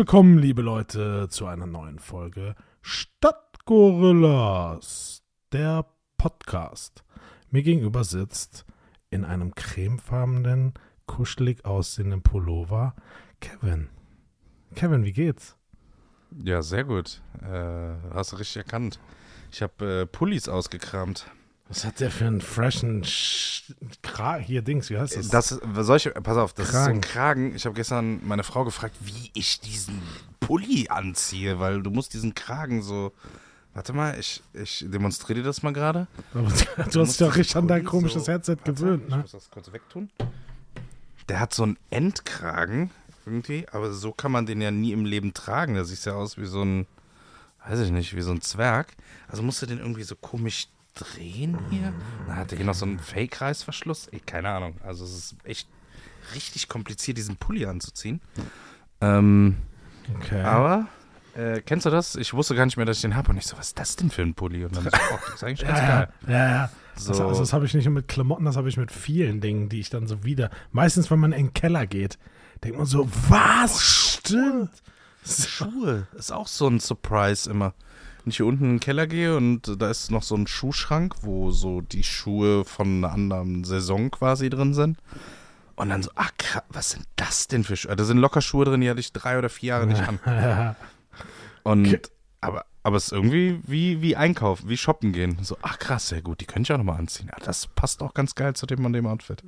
Willkommen, liebe Leute, zu einer neuen Folge Stadtgorillas, der Podcast. Mir gegenüber sitzt in einem cremefarbenen, kuschelig aussehenden Pullover Kevin. Kevin, wie geht's? Ja, sehr gut. Äh, hast du richtig erkannt. Ich habe äh, Pullis ausgekramt. Was hat der für einen freshen Sch Kragen? Hier, Dings, wie heißt das? Das ist, solche, pass auf, das ist so Kragen. ein Kragen. Ich habe gestern meine Frau gefragt, wie ich diesen Pulli anziehe, weil du musst diesen Kragen so. Warte mal, ich, ich demonstriere dir das mal gerade. Aber du hast dich doch richtig an dein komisches Headset gewöhnt, Ich ne? muss das kurz wegtun. Der hat so einen Endkragen irgendwie, aber so kann man den ja nie im Leben tragen. Der sieht ja aus wie so ein, weiß ich nicht, wie so ein Zwerg. Also musst du den irgendwie so komisch drehen hier. Dann hat der hier noch so einen Fake-Reißverschluss. Ey, keine Ahnung. Also es ist echt richtig kompliziert, diesen Pulli anzuziehen. Ähm, Okay. aber, äh, kennst du das? Ich wusste gar nicht mehr, dass ich den habe. Und ich so, was ist das denn für ein Pulli? Und dann so, oh, das ist eigentlich ganz ja, geil. ja, ja. So. Das, also das habe ich nicht nur mit Klamotten, das habe ich mit vielen Dingen, die ich dann so wieder. Meistens, wenn man in den Keller geht, denkt man so, was? Stimmt. Schuhe ist auch so ein Surprise immer. Wenn ich hier unten in den Keller gehe und da ist noch so ein Schuhschrank, wo so die Schuhe von einer anderen Saison quasi drin sind. Und dann so, ach, krass, was sind das denn für Schuhe? Da sind locker Schuhe drin, die hatte ich drei oder vier Jahre nicht an. Und, aber, aber es ist irgendwie wie, wie einkaufen, wie shoppen gehen. So, ach krass, sehr gut, die könnte ich auch nochmal anziehen. Ja, das passt auch ganz geil zu dem und dem Outfit.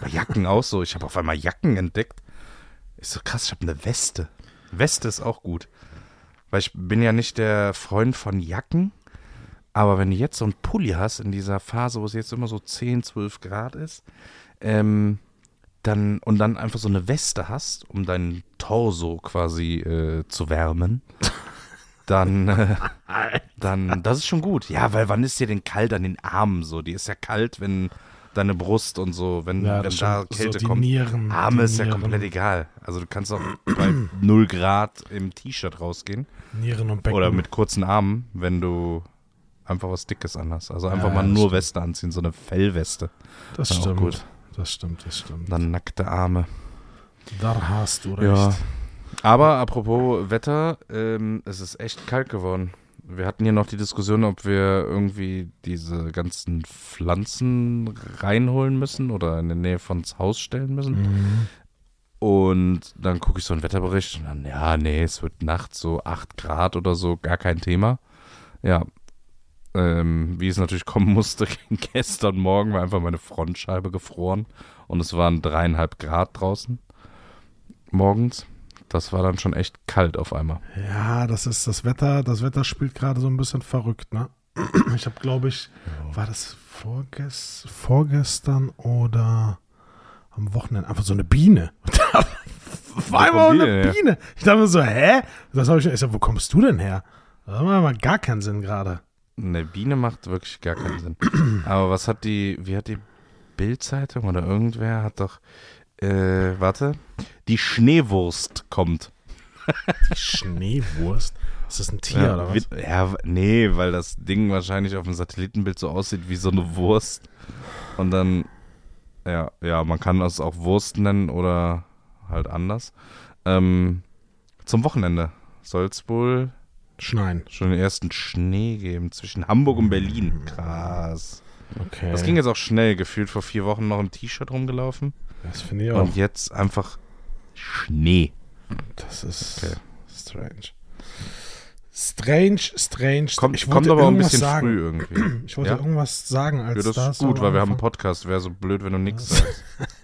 Bei Jacken auch so. Ich habe auf einmal Jacken entdeckt. Ich so, krass, ich habe eine Weste. Weste ist auch gut. Weil ich bin ja nicht der Freund von Jacken. Aber wenn du jetzt so einen Pulli hast in dieser Phase, wo es jetzt immer so 10, 12 Grad ist, ähm, dann und dann einfach so eine Weste hast, um deinen Torso quasi äh, zu wärmen, dann, äh, dann, das ist schon gut. Ja, weil wann ist dir denn kalt an den Armen so? Die ist ja kalt, wenn deine Brust und so, wenn, Ja, wenn da. So Kälte die kommt. Nieren, Arme ist ja Nieren. komplett egal. Also du kannst auch bei 0 Grad im T-Shirt rausgehen. Nieren und Becken. Oder mit kurzen Armen, wenn du einfach was Dickes anhast. Also einfach Ja, mal nur stimmt. Weste anziehen, so eine Fellweste. Das auch stimmt. gut. Das stimmt, das stimmt. Dann nackte Arme. Da hast du recht. Ja. Aber apropos Wetter, ähm, es ist echt kalt geworden. Wir hatten hier noch die Diskussion, ob wir irgendwie diese ganzen Pflanzen reinholen müssen oder in der Nähe von Haus stellen müssen. Mhm. Und dann gucke ich so einen Wetterbericht und dann, ja, nee, es wird nachts so 8 Grad oder so, gar kein Thema. Ja, ähm, wie es natürlich kommen musste, gestern Morgen war einfach meine Frontscheibe gefroren und es waren dreieinhalb Grad draußen morgens. Das war dann schon echt kalt auf einmal. Ja, das ist das Wetter. Das Wetter spielt gerade so ein bisschen verrückt, ne? Ich habe, glaube ich, war das vorges vorgestern oder am Wochenende einfach so eine Biene. War einfach eine her? Biene. Ich dachte mir so, hä? Das habe ich, ich sag, wo kommst du denn her? Das macht mal gar keinen Sinn gerade. Eine Biene macht wirklich gar keinen Sinn. Aber was hat die, wie hat die Bildzeitung oder irgendwer hat doch, äh, warte, die Schneewurst kommt. Die Schneewurst. Ist das ein Tier ja, oder was? ja, nee, weil das Ding wahrscheinlich auf dem Satellitenbild so aussieht wie so eine Wurst. Und dann, ja, ja, man kann das auch Wurst nennen oder halt anders. Ähm, zum Wochenende soll es wohl Schneien. schon den ersten Schnee geben zwischen Hamburg und Berlin. Krass. Okay. Das ging jetzt auch schnell, gefühlt vor vier Wochen noch im T-Shirt rumgelaufen. Das finde ich auch. Und jetzt einfach Schnee. Das ist Okay. strange. Strange, strange. Kommt, ich kommt aber auch ein bisschen sagen. früh irgendwie. Ich wollte Ja? irgendwas sagen, als Ja, das da ist gut, weil wir haben einen Podcast. Wäre so blöd, wenn du nichts sagst.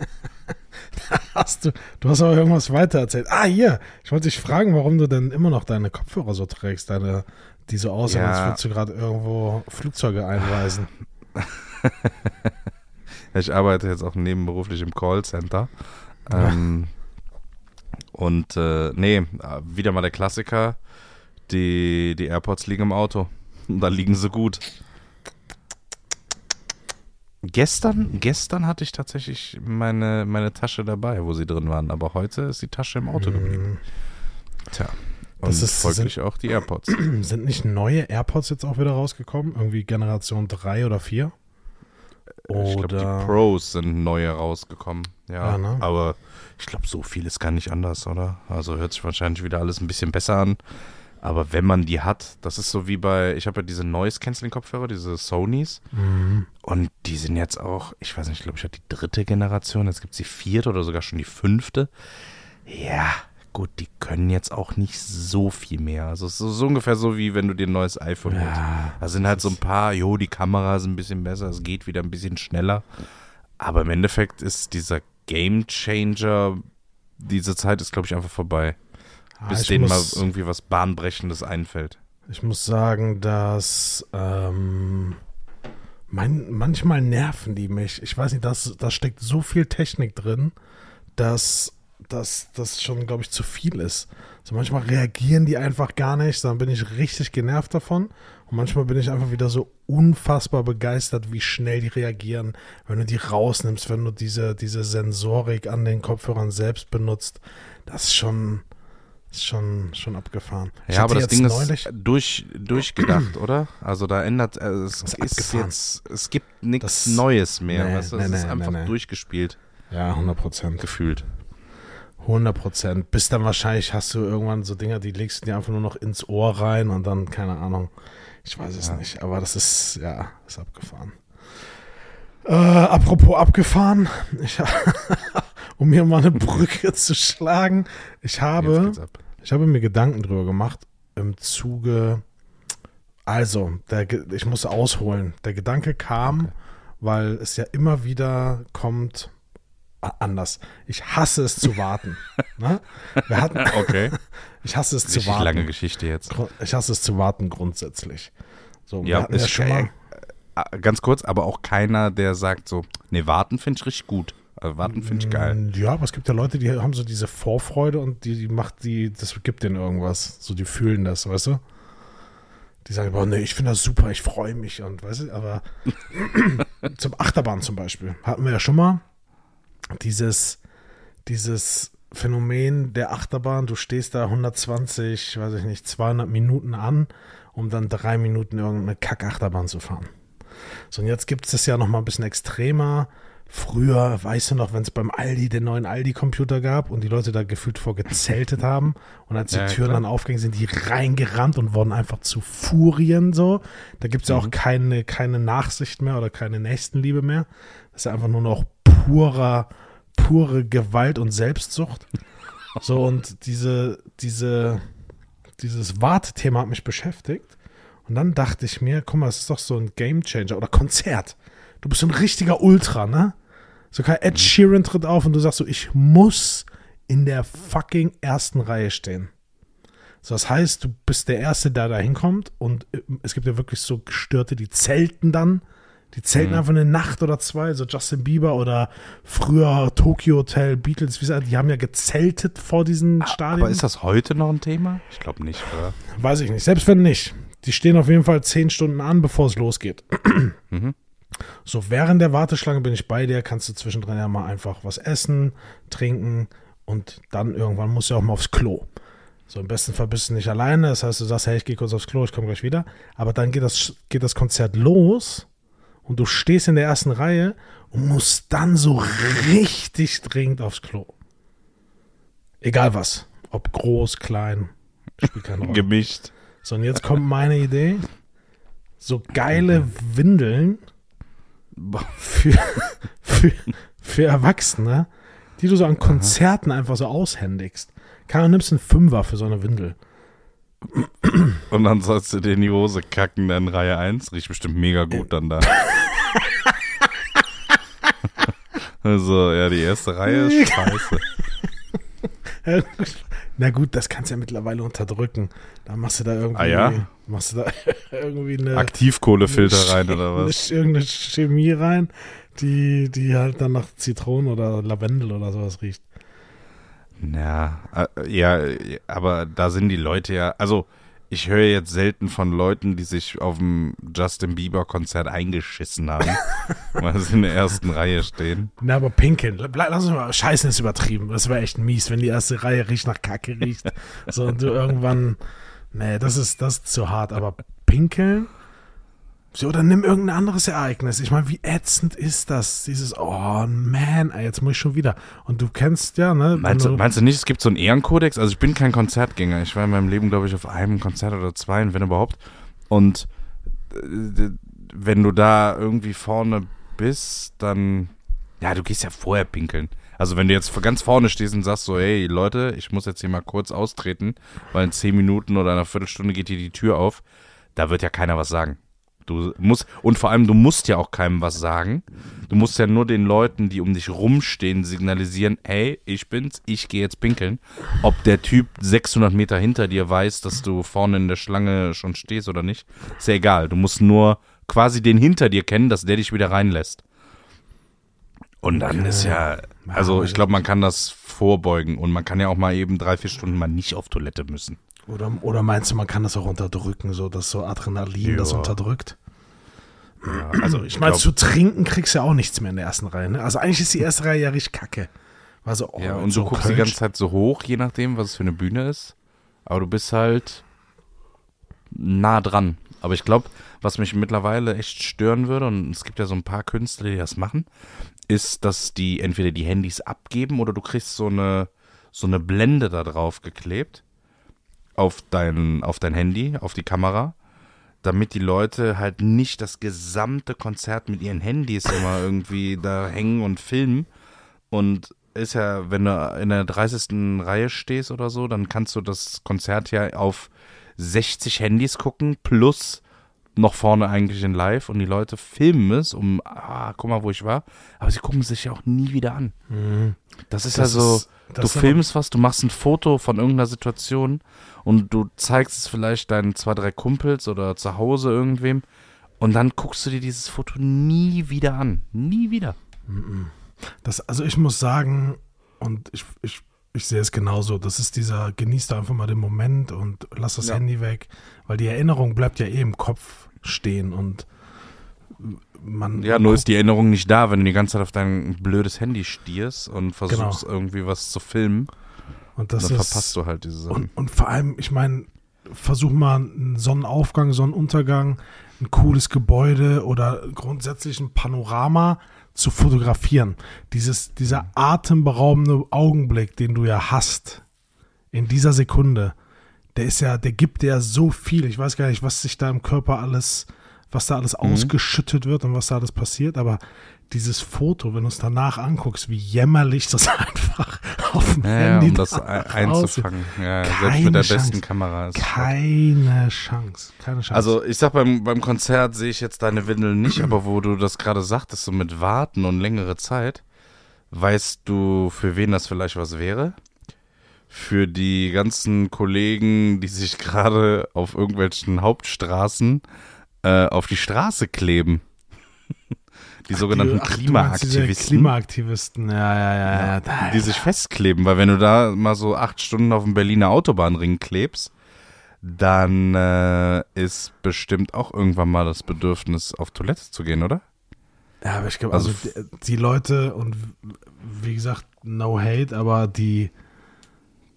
Hast du, du hast aber irgendwas weiter erzählt. Ah, hier. Ich wollte dich fragen, warum du denn immer noch deine Kopfhörer so trägst, deine, die so aussehen, Ja. als würdest du gerade irgendwo Flugzeuge einweisen. Ich arbeite jetzt auch nebenberuflich im Callcenter. Ähm, und äh, nee, wieder mal der Klassiker. Die, die AirPods liegen im Auto. Und da liegen sie gut. Gestern, gestern hatte ich tatsächlich meine, meine Tasche dabei, wo sie drin waren. Aber heute ist die Tasche im Auto geblieben. Tja. Und Das ist- folglich auch die AirPods. Sind nicht neue AirPods jetzt auch wieder rausgekommen? Irgendwie Generation 3 oder 4? Ich glaube, Oder die Pros sind neue rausgekommen. Ja, Ja, ne? aber ich glaube, so viel ist gar nicht anders, oder? Also hört sich wahrscheinlich wieder alles ein bisschen besser an. Aber wenn man die hat, das ist so wie bei, ich habe ja diese Noise-Canceling-Kopfhörer, diese Sonys. Mhm. Und die sind jetzt auch, ich weiß nicht, ich glaube, ich hatte die dritte Generation, jetzt gibt es die vierte oder sogar schon die fünfte. Ja, gut, die können jetzt auch nicht so viel mehr. Also es ist so ungefähr so, wie wenn du dir ein neues iPhone holst. Ja, Da sind halt so ein paar, jo, die Kamera ist ein bisschen besser, es geht wieder ein bisschen schneller. Aber im Endeffekt ist dieser Game Changer, diese Zeit ist, glaube ich, einfach vorbei. Ah, Bis ich denen muss- mal irgendwie was Bahnbrechendes einfällt. Ich muss sagen, dass ähm, mein, manchmal nerven die mich. Ich weiß nicht, das, da steckt so viel Technik drin, dass dass das schon, glaube ich, zu viel ist. So manchmal reagieren die einfach gar nicht, dann bin ich richtig genervt davon. Und manchmal bin ich einfach wieder so unfassbar begeistert, wie schnell die reagieren, wenn du die rausnimmst, wenn du diese, diese Sensorik an den Kopfhörern selbst benutzt. Das ist schon, ist schon, schon abgefahren. Ich Ja, aber das Ding neulich- ist durch, durchgedacht, oder? Also da ändert äh, es Ist ist, jetzt, es gibt nichts Neues mehr. Nee, weißt du? nee, es ist nee, einfach nee, nee. durchgespielt, Ja, 100 Prozent. gefühlt. 100 Prozent. Bis dann wahrscheinlich hast du irgendwann so Dinger, die legst du dir einfach nur noch ins Ohr rein und dann, keine Ahnung. Ich weiß es Ja. nicht, aber das ist, ja, ist abgefahren. Äh, apropos abgefahren, ich, um hier mal eine Brücke zu schlagen, ich habe, ich habe mir Gedanken drüber gemacht im Zuge, also, der, ich muss ausholen. Der Gedanke kam, weil es ja immer wieder kommt, anders. Ich hasse es zu warten. ne? Wir hatten, Okay. ich hasse es zu Richtig warten. lange Geschichte jetzt. Ich hasse es zu warten grundsätzlich. So, Ja, hatten ja ist schon mal. äh, ganz kurz, aber auch keiner, der sagt so, nee, warten finde ich richtig gut. Also warten finde ich geil. Mm, Ja, aber es gibt ja Leute, die haben so diese Vorfreude und die, die macht die, das gibt denen irgendwas. So, die fühlen das, weißt du? Die sagen, boah, nee, ich finde das super, ich freue mich und weißt du, aber zum Achterbahn zum Beispiel hatten wir ja schon mal dieses, dieses Phänomen der Achterbahn, du stehst da 120, weiß ich nicht, 200 Minuten an, um dann drei Minuten irgendeine Kack-Achterbahn zu fahren. So, und jetzt gibt es das ja noch mal ein bisschen extremer. Früher, weißt du noch, wenn es beim Aldi den neuen Aldi-Computer gab und die Leute da gefühlt vor gezeltet haben und als die Ja, Türen klar. dann aufgingen, sind die reingerannt und wurden einfach zu Furien so. Da gibt es ja auch Mhm. keine, keine Nachsicht mehr oder keine Nächstenliebe mehr. Das ist ja einfach nur noch purer, pure Gewalt und Selbstsucht. So, und diese, diese, dieses Wartethema hat mich beschäftigt. Und dann dachte ich mir, guck mal, es ist doch so ein Gamechanger oder Konzert. Du bist so ein richtiger Ultra, ne? Sogar Ed Sheeran tritt auf und du sagst so, ich muss in der fucking ersten Reihe stehen. So, das heißt, du bist der Erste, der da hinkommt und äh, es gibt ja wirklich so Gestörte, die zelten dann. Die zelten Mhm. einfach eine Nacht oder zwei, so Justin Bieber oder früher Tokyo Hotel, Beatles, wie gesagt, die haben ja gezeltet vor diesen Stadien. Aber ist das heute noch ein Thema? Ich glaube nicht, oder? Weiß ich nicht. Selbst wenn nicht. Die stehen auf jeden Fall zehn Stunden an, bevor es losgeht. Mhm. So, während der Warteschlange bin ich bei dir, kannst du zwischendrin ja mal einfach was essen, trinken und dann irgendwann musst du auch mal aufs Klo. So, im besten Fall bist du nicht alleine, das heißt, du sagst, hey, ich gehe kurz aufs Klo, ich komme gleich wieder. Aber dann geht das, geht das Konzert los und du stehst in der ersten Reihe und musst dann so richtig dringend aufs Klo. Egal was. Ob groß, klein, spielt keine Rolle. Gemischt. So, und jetzt kommt meine Idee. So geile Windeln für, für, für Erwachsene, die du so an Konzerten einfach so aushändigst. Kann nimmst einen Fünfer für so eine Windel. Und dann sollst du dir in die Hose kacken in Reihe 1. Riecht bestimmt mega gut dann da. also, ja, die erste Reihe ist scheiße. Na gut, das kannst du ja mittlerweile unterdrücken. Da machst du da irgendwie, Ah ja? machst du da irgendwie eine, Aktivkohlefilter rein oder eine, was? irgendeine Chemie rein, die, die halt dann nach Zitronen oder Lavendel oder sowas riecht. Ja, äh, ja, aber da sind die Leute ja, also ich höre jetzt selten von Leuten, die sich auf dem Justin Bieber Konzert eingeschissen haben, weil sie in der ersten Reihe stehen. Na, aber pinkeln. Lass uns mal, Scheißen ist übertrieben. Das wäre echt mies, wenn die erste Reihe riecht nach Kacke riecht. So, und du irgendwann, nee, das ist, das ist zu hart. Aber pinkeln, So, oder nimm irgendein anderes Ereignis. Ich meine, wie ätzend ist das? Dieses, oh man, ey, jetzt muss ich schon wieder. Und du kennst ja, ne? Meinst du, meinst du nicht, es gibt so einen Ehrenkodex? Also ich bin kein Konzertgänger. Ich war in meinem Leben, glaube ich, auf einem Konzert oder zwei, wenn überhaupt. Und äh, wenn du da irgendwie vorne bist, dann, ja, du gehst ja vorher pinkeln. Also wenn du jetzt ganz vorne stehst und sagst so, hey Leute, ich muss jetzt hier mal kurz austreten, weil in zehn Minuten oder einer Viertelstunde geht hier die Tür auf, da wird ja keiner was sagen. Du musst, und vor allem, du musst ja auch keinem was sagen. Du musst ja nur den Leuten, die um dich rumstehen, signalisieren, hey, ich bin's, ich gehe jetzt pinkeln. Ob der Typ 600 Meter hinter dir weiß, dass du vorne in der Schlange schon stehst oder nicht, ist ja egal. Du musst nur quasi den hinter dir kennen, dass der dich wieder reinlässt. Und dann Okay. ist ja, also ich glaube, man kann das vorbeugen und man kann ja auch mal eben drei, vier Stunden mal nicht auf Toilette müssen. Oder, oder meinst du, man kann das auch unterdrücken, so dass so Adrenalin das Ja. unterdrückt? Ja, also Ich meine, zu trinken kriegst du ja auch nichts mehr in der ersten Reihe. Ne? Also eigentlich ist die erste Reihe ja richtig kacke. Also, oh, Ja, und so du guckst die Kölsch. ganze Zeit so hoch, je nachdem, was es für eine Bühne ist. Aber du bist halt nah dran. Aber ich glaube, was mich mittlerweile echt stören würde, und es gibt ja so ein paar Künstler, die das machen, ist, dass die entweder die Handys abgeben oder du kriegst so eine, so eine Blende da drauf geklebt auf dein, auf dein Handy, auf die Kamera, damit die Leute halt nicht das gesamte Konzert mit ihren Handys immer irgendwie da hängen und filmen. Und ist ja, wenn du in der 30. Reihe stehst oder so, dann kannst du das Konzert ja auf 60 Handys gucken, plus noch vorne eigentlich in live und die Leute filmen es, um, ah, guck mal, wo ich war. Aber sie gucken es sich ja auch nie wieder an. Mhm. Das ist Das ja so, ist- du filmst was, du machst ein Foto von irgendeiner Situation und du zeigst es vielleicht deinen zwei, drei Kumpels oder zu Hause irgendwem und dann guckst du dir dieses Foto nie wieder an. Nie wieder. Das, also ich muss sagen, und ich, ich, ich sehe es genauso, das ist dieser, genieß da einfach mal den Moment und lass das Ja. Handy weg, weil die Erinnerung bleibt ja eh im Kopf stehen und man. Ja, nur ist die Erinnerung nicht da, wenn du die ganze Zeit auf dein blödes Handy stierst und versuchst Genau. irgendwie was zu filmen. und das dann ist, verpasst du halt diese Sachen. Und, und vor allem, ich meine, versuch mal einen Sonnenaufgang, Sonnenuntergang, ein cooles Gebäude oder grundsätzlich ein Panorama zu fotografieren. Dieses, dieser atemberaubende Augenblick, den du ja hast, in dieser Sekunde, der ist ja, der gibt dir ja so viel. Ich weiß gar nicht, was sich da im Körper alles, was da alles ausgeschüttet wird und was da alles passiert, aber dieses Foto, wenn du es danach anguckst, wie jämmerlich das einfach auf dem ja, ja, Handy um das einzufangen. Ja, selbst mit der Chance. besten Kamera. Ist Keine Chance. Keine Chance. Also ich sag, beim, beim Konzert sehe ich jetzt deine Windeln nicht, aber wo du das gerade sagtest, so mit Warten und längere Zeit, weißt du, für wen das vielleicht was wäre? Für die ganzen Kollegen, die sich gerade auf irgendwelchen Hauptstraßen äh, auf die Straße kleben. Die sogenannten ach, diese Klimaaktivisten. Klimaaktivisten, ja, ja, ja. ja. Da, die sich festkleben, weil wenn du da mal so acht Stunden auf dem Berliner Autobahnring klebst, dann äh, ist bestimmt auch irgendwann mal das Bedürfnis, auf Toilette zu gehen, oder? ja, aber ich glaube, Also also, die, die Leute und wie gesagt, no hate, aber die,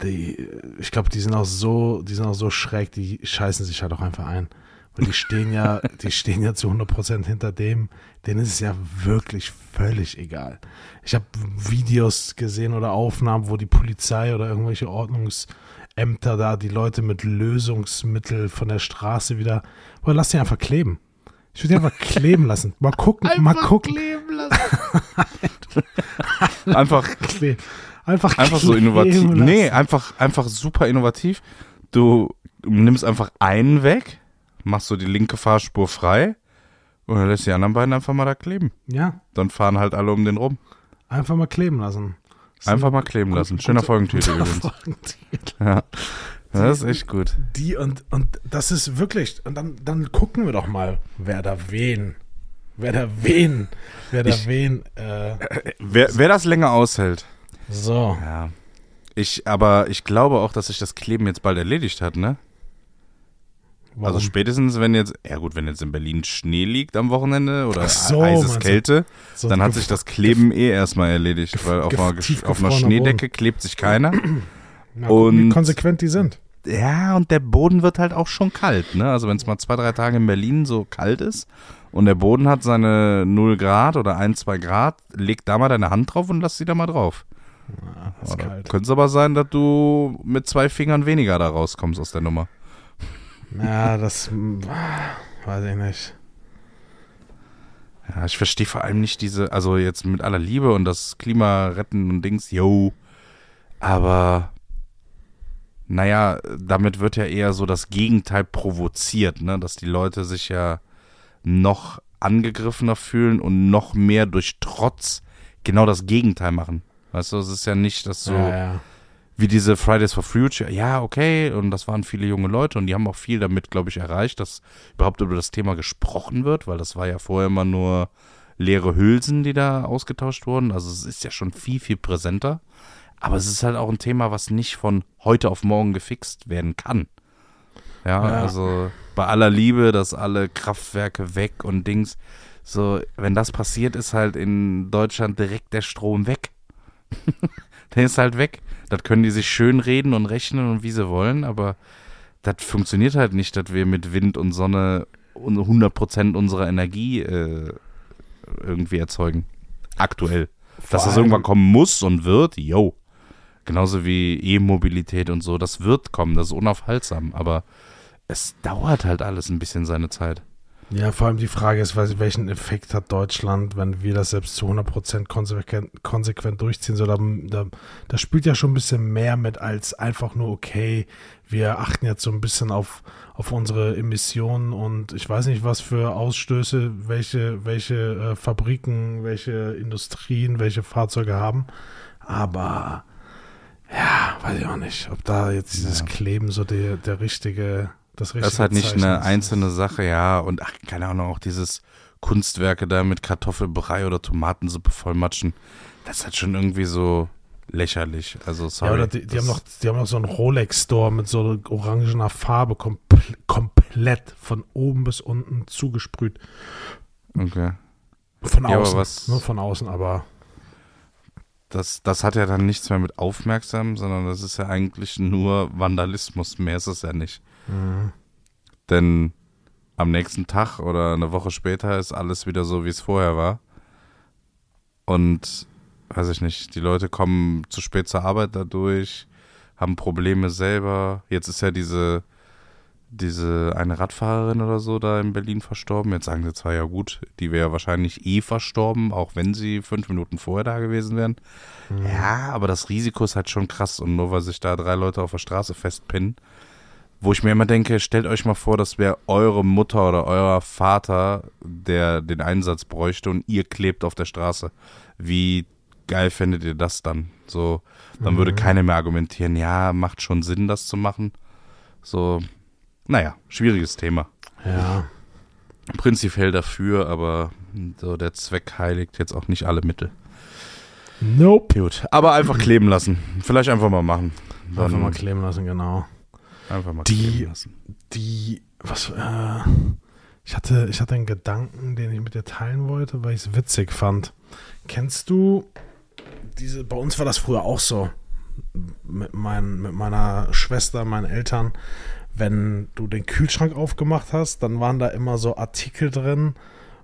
die, ich glaube, die sind auch so, die sind auch so schräg, die scheißen sich halt auch einfach ein. Und die stehen ja, die stehen ja zu 100% hinter dem, denen ist es ja wirklich völlig egal. Ich habe Videos gesehen oder Aufnahmen, wo die Polizei oder irgendwelche Ordnungsämter da die Leute mit Lösungsmittel von der Straße wieder, boah, lass die einfach kleben. Ich würde die einfach kleben lassen. Mal gucken, mal gucken. Einfach, Kle einfach einfach so innovativ. lassen. Nee, einfach, einfach super innovativ. Du nimmst einfach einen weg, machst so die linke Fahrspur frei und dann lässt die anderen beiden einfach mal da kleben. Ja, Dann fahren halt alle um den rum. einfach mal kleben lassen. Einfach ein mal kleben lassen. Schöner guter- Folgentitel guter übrigens. Folgentitel. Ja. Das ist echt gut. Die und, und das ist wirklich, und dann, dann gucken wir doch mal, wer da wen, wer da wen, wer da Ich- wen, äh, Wer, wer das länger aushält, so. Ja. Ich, aber ich glaube auch, dass sich das Kleben jetzt bald erledigt hat, ne? Warum? Also spätestens, wenn jetzt, ja gut, wenn jetzt in Berlin Schnee liegt am Wochenende oder so, du? Kälte, So dann hat sich das Kleben eh erstmal erledigt, weil auf einer, auf einer Schneedecke klebt sich keiner. Mal gucken, wie und- konsequent die sind. ja, und der Boden wird halt auch schon kalt, ne? Also wenn es mal zwei, drei Tage in Berlin so kalt ist und der Boden hat seine 0 Grad oder 1, 2 Grad, leg da mal deine Hand drauf und lass sie da mal drauf. Ja. Könnte es aber sein, dass du mit zwei Fingern weniger da rauskommst aus der Nummer. Ja, das mm, weiß ich nicht. Ja, ich verstehe vor allem nicht diese, also jetzt mit aller Liebe und das Klima retten und Dings, yo. Aber naja, damit wird ja eher so das Gegenteil provoziert, ne? Dass die Leute sich ja noch angegriffener fühlen und noch mehr durch Trotz genau das Gegenteil machen. Weißt du, es ist ja nicht, dass so Ja, ja. wie diese Fridays for Future, ja, okay, und das waren viele junge Leute und die haben auch viel damit, glaube ich, erreicht, dass überhaupt über das Thema gesprochen wird, weil das war ja vorher immer nur leere Hülsen, die da ausgetauscht wurden. Also es ist ja schon viel, viel präsenter. Aber es ist halt auch ein Thema, was nicht von heute auf morgen gefixt werden kann. Ja, Ja. also bei aller Liebe, dass alle Kraftwerke weg und Dings. So, wenn das passiert, ist halt in Deutschland direkt der Strom weg. der ist halt weg. Das können die sich schön reden und rechnen und wie sie wollen, aber das funktioniert halt nicht, dass wir mit Wind und Sonne un- 100% unserer Energie äh, irgendwie erzeugen. Aktuell. Vor Dass das irgendwann kommen muss und wird, yo. Genauso wie E-Mobilität und so, das wird kommen, das ist unaufhaltsam, aber es dauert halt alles ein bisschen seine Zeit. Ja, vor allem die Frage ist, welchen Effekt hat Deutschland, wenn wir das selbst zu 100% konsequent, konsequent durchziehen? So, da, da, da spielt ja schon ein bisschen mehr mit als einfach nur, okay, wir achten jetzt so ein bisschen auf, auf unsere Emissionen und ich weiß nicht, was für Ausstöße, welche, welche äh, Fabriken, welche Industrien, welche Fahrzeuge haben. Aber ja, weiß ich auch nicht, ob da jetzt dieses Ja. Kleben so der, der richtige, das richtige Das ist halt nicht Zeichen eine ist. einzelne Sache, ja. Und ach, keine Ahnung, auch dieses Kunstwerke da mit Kartoffelbrei oder Tomatensuppe vollmatschen. Das ist halt schon irgendwie so lächerlich. Also sorry. ja, oder die, die, haben noch, die haben noch so einen Rolex-Store mit so orangener Farbe kompl komplett von oben bis unten zugesprüht. Okay. Von Ja, außen. was- Nur von außen, aber Das, das hat ja dann nichts mehr mit aufmerksam, sondern das ist ja eigentlich nur Vandalismus. Mehr ist es ja nicht. Denn am nächsten Tag oder eine Woche später ist alles wieder so, wie es vorher war. Und weiß ich nicht, die Leute kommen zu spät zur Arbeit dadurch, haben Probleme selber. Jetzt ist ja diese, diese eine Radfahrerin oder so da in Berlin verstorben. Jetzt sagen sie zwar ja gut, die wäre wahrscheinlich eh verstorben, auch wenn sie fünf Minuten vorher da gewesen wären. mh. Ja, aber das Risiko ist halt schon krass. Und nur weil sich da drei Leute auf der Straße festpinnen, wo ich mir immer denke, stellt euch mal vor, das wäre eure Mutter oder euer Vater, der den Einsatz bräuchte und ihr klebt auf der Straße. Wie geil fändet ihr das dann? So, dann würde Mhm. keiner mehr argumentieren, ja, macht schon Sinn, das zu machen. So, naja, schwieriges Thema. ja. Prinzipiell dafür, aber so der Zweck heiligt jetzt auch nicht alle Mittel. Nope. Gut, aber einfach kleben lassen. Vielleicht einfach mal machen. Dann Einfach mal kleben lassen, genau. Einfach mal Die- lassen. Die, was, äh, ich hatte, ich hatte einen Gedanken, den ich mit dir teilen wollte, weil ich es witzig fand. Kennst du diese, bei uns war das früher auch so, mit, mein, mit meiner Schwester, meinen Eltern, wenn du den Kühlschrank aufgemacht hast, dann waren da immer so Artikel drin,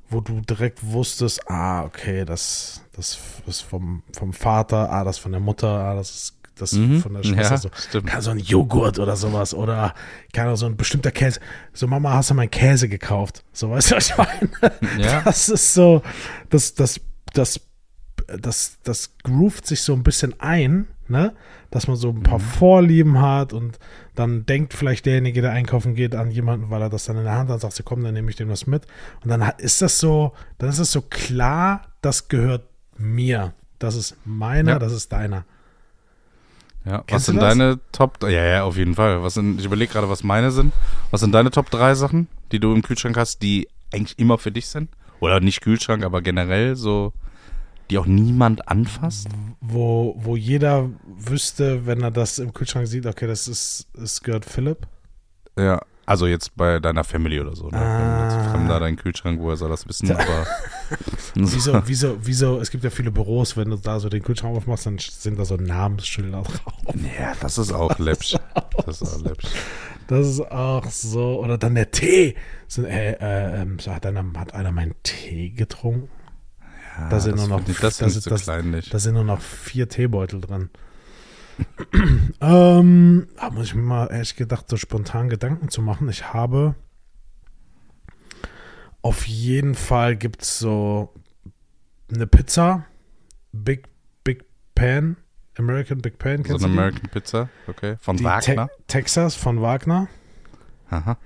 wo du direkt wusstest, ah, okay, das, das ist vom, vom Vater, ah, das von der Mutter, ah, das ist das Mhm. von der Schwester. Ja, so. stimmt. Kann so ein Joghurt oder sowas oder keine Ahnung, so ein bestimmter Käse. So, Mama, hast du meinen Käse gekauft? So, weißt du, was ich meine? Ja. Das ist so, das, das, das, das, das groovt sich so ein bisschen ein, ne? Dass man so ein paar Vorlieben hat und dann denkt vielleicht derjenige, der einkaufen geht, an jemanden, weil er das dann in der Hand hat, sagt, so, komm, dann nehme ich dem das mit. Und dann ist das so, dann ist es so klar, das gehört mir. Das ist meiner, Ja. das ist deiner. Ja, was sind deine Top? Ja, ja, auf jeden Fall. Was sind, ich überlege gerade, was meine sind. Was sind deine Top 3 Sachen, die du im Kühlschrank hast, die eigentlich immer für dich sind? Oder nicht Kühlschrank, aber generell so, die auch niemand anfasst? wo, wo jeder wüsste, wenn er das im Kühlschrank sieht, okay, das ist, es gehört Philipp. Ja, Also jetzt bei deiner Family oder so. Ne? Wenn Ah. jetzt Fremder deinen Kühlschrank, woher soll das wissen? Aber Wieso, wieso, wieso, es gibt ja viele Büros, wenn du da so den Kühlschrank aufmachst, dann sind da so Namensschilder drauf. ja, das ist auch läppsch. Das ist auch läppsch. Das ist auch so. Oder dann der Tee. So, äh, äh, ähm, so hat, einer, hat einer meinen Tee getrunken? Ja, Da sind das nur noch- ich- das das sind ist- so das-. Da sind nur noch vier Teebeutel drin. Ähm, da muss ich mir mal ehrlich gedacht, so spontan Gedanken zu machen. Ich habe auf jeden Fall gibt es so eine Pizza, Big, Big Pan, American Big Pan, so eine? American Pizza, okay. Von die Wagner. Te Texas von Wagner. Aha.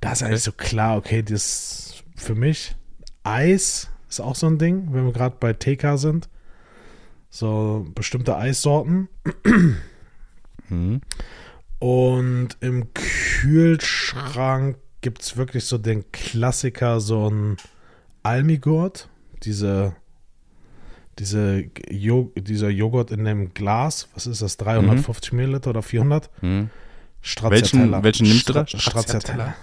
Da ist eigentlich so klar, okay, das ist für mich. Eis ist auch so ein Ding, wenn wir gerade bei TK sind. So bestimmte Eissorten. Mhm. Und im Kühlschrank gibt es wirklich so den Klassiker, so ein Almigurt. Diese, diese jo dieser Joghurt in dem Glas. Was ist das? 350 Milliliter oder 400? Mhm. Welchen- welchen nimmst du da? Stra- Stracciatella.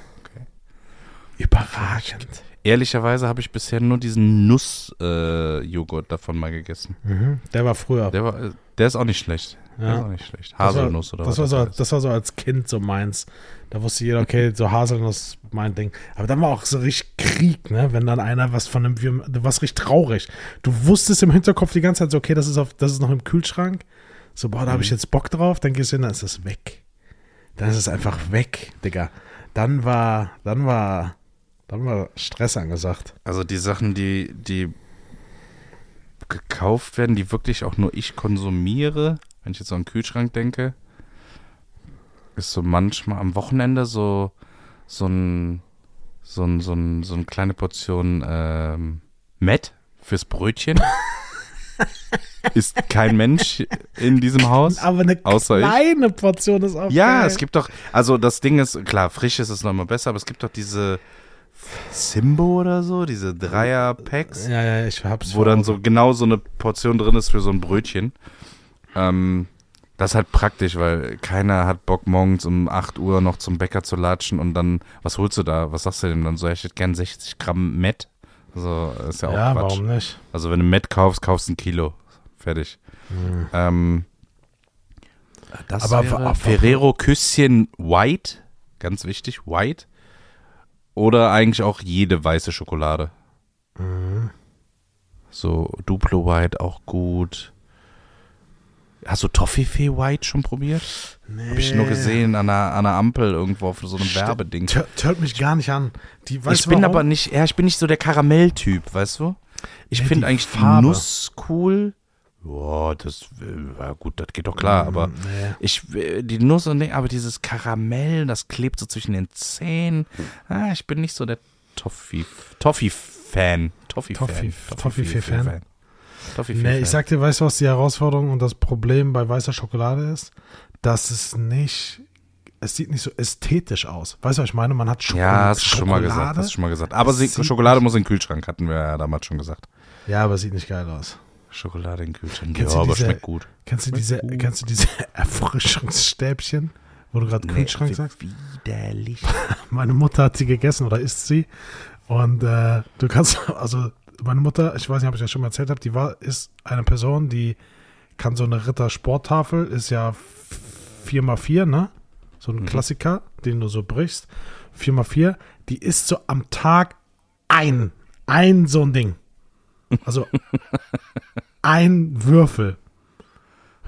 Okay. Überragend. Ehrlicherweise habe ich bisher nur diesen Nuss-Joghurt davon mal gegessen. Mhm. Der war früher. Der, war, äh, der ist auch nicht schlecht. Der Ja. ist auch nicht schlecht. Das war- Haselnuss oder das was war, so, das war so als Kind so meins. Da wusste jeder, okay, so Haselnuss, mein Ding. Aber dann war auch so richtig Krieg, ne? Wenn dann einer was von einem, du warst richtig traurig. Du wusstest im Hinterkopf die ganze Zeit so, okay, das ist, auf, das ist noch im Kühlschrank. So, boah, da habe ich jetzt Bock drauf. Dann gehst du hin, dann ist es weg. Dann ist es einfach weg, Digga. Dann war, dann war, dann war Stress angesagt. Also die Sachen, die, die gekauft werden, die wirklich auch nur ich konsumiere, wenn ich jetzt so an den Kühlschrank denke, ist so manchmal am Wochenende so, so ein, so ein, so ein, so eine kleine Portion ähm, Met fürs Brötchen. ist kein Mensch in diesem Haus. Aber eine Außer ich. kleine Portion ist auch Ja, geil. es gibt doch, also das Ding ist, klar, frisch ist es nochmal besser, aber es gibt doch diese Simbo oder so, diese Dreier-Packs, Ja, ja, ich hab's wo dann so genau so eine Portion drin ist für so ein Brötchen. Ähm, das ist halt praktisch, weil keiner hat Bock, morgens um 8 Uhr noch zum Bäcker zu latschen und dann, was holst du da? Was sagst du denn dann so? Ich hätte gern 60 Gramm Met. So, ist ja auch Ja, Quatsch. warum nicht? Also wenn du Met kaufst, kaufst du ein Kilo. Fertig. Ähm, das Aber Ferrero Küsschen White, ganz wichtig, White. Oder eigentlich auch jede weiße Schokolade. So Duplo White auch gut. Hast du Toffifee White schon probiert? Nee. Habe ich nur gesehen an einer, an einer Ampel irgendwo auf so einem St- Werbeding. Hört mich gar nicht an. Die, ich bin warum? aber nicht, ja, ich bin nicht so der Karamelltyp, weißt du? Ich Nee, finde eigentlich Farbe. Nuss cool. Ja, das, äh, ja gut, das geht doch klar, aber Nee. ich, äh, die Nuss und nee, aber dieses Karamell, das klebt so zwischen den Zähnen. Ah, ich bin nicht so der Toffee, Toffee-Fan. Toffee-Fan. Toffee- Toffee-Fan? Toffee-Fan. Nee, ich sag dir, weißt du, was die Herausforderung und das Problem bei weißer Schokolade ist? Dass es nicht, es sieht nicht so ästhetisch aus. Weißt du, was ich meine? Man hat Schoko Ja, hast du schon mal Schokolade. gesagt. Hast du schon mal gesagt. Aber Schokolade muss in den Kühlschrank, hatten wir ja damals schon gesagt. Ja, aber es sieht nicht geil aus. Schokolade in den Kühlschrank. Kennst ja, aber diese- schmeckt gut. Kennst du diese, gut. kennst du diese Erfrischungsstäbchen, wo du gerade Kühlschrank wie sagst? Widerlich. Meine Mutter hat sie gegessen oder isst sie. Und äh, du kannst, also meine Mutter, ich weiß nicht, ob ich das schon mal erzählt habe, die war, ist eine Person, die kann so eine Ritter-Sporttafel, ist ja 4x4, ne? So ein Klassiker, den du so brichst. 4x4, die isst so am Tag ein, ein so ein Ding. Also ein Würfel.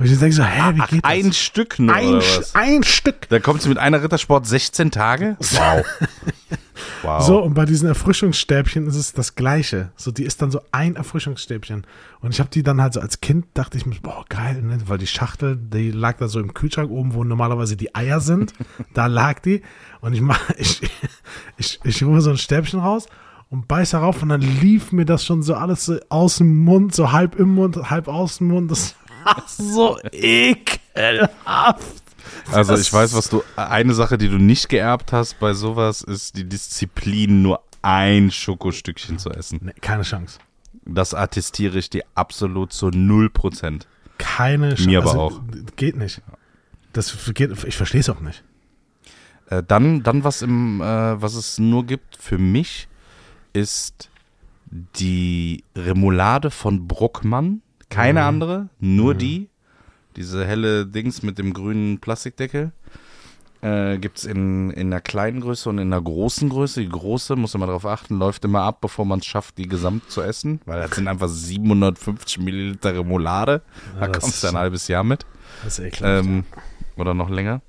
Und ich denke so, hä, wie geht das? Ein Stück nur, ein, ein Stück. Da kommt sie mit einer Rittersport 16 Tage? Wow. wow. So, und bei diesen Erfrischungsstäbchen ist es das Gleiche. So, die ist dann so ein Erfrischungsstäbchen. Und ich habe die dann halt so als Kind, dachte ich mir, boah, geil, ne? weil die Schachtel, die lag da so im Kühlschrank oben, wo normalerweise die Eier sind. da lag die. Und ich mach, ich, ich, ich hole so ein Stäbchen raus und beiß darauf und dann lief mir das schon so alles so aus dem Mund, so halb im Mund, halb aus dem Mund. Das war so ekelhaft. Also ich weiß, was du, eine Sache, die du nicht geerbt hast bei sowas, ist die Disziplin, nur ein Schokostückchen zu essen. Nee, keine Chance. Das attestiere ich dir absolut zu 0%. Keine Chance. Mir aber auch. Geht nicht. Das geht, ich verstehe es auch nicht. Äh, dann, dann was im, äh, was es nur gibt für mich, ist die Remoulade von Bruckmann. Keine Mhm. andere, nur Mhm. die. Diese helle Dings mit dem grünen Plastikdeckel. Äh, Gibt es in, in einer kleinen Größe und in einer großen Größe. Die große, muss man darauf achten, läuft immer ab, bevor man es schafft, die gesamt zu essen. Weil das sind einfach 750 Milliliter Remoulade. Da Ja, das kommst du ein halbes Jahr mit. Das ist ekelhaft. Ähm, oder noch länger.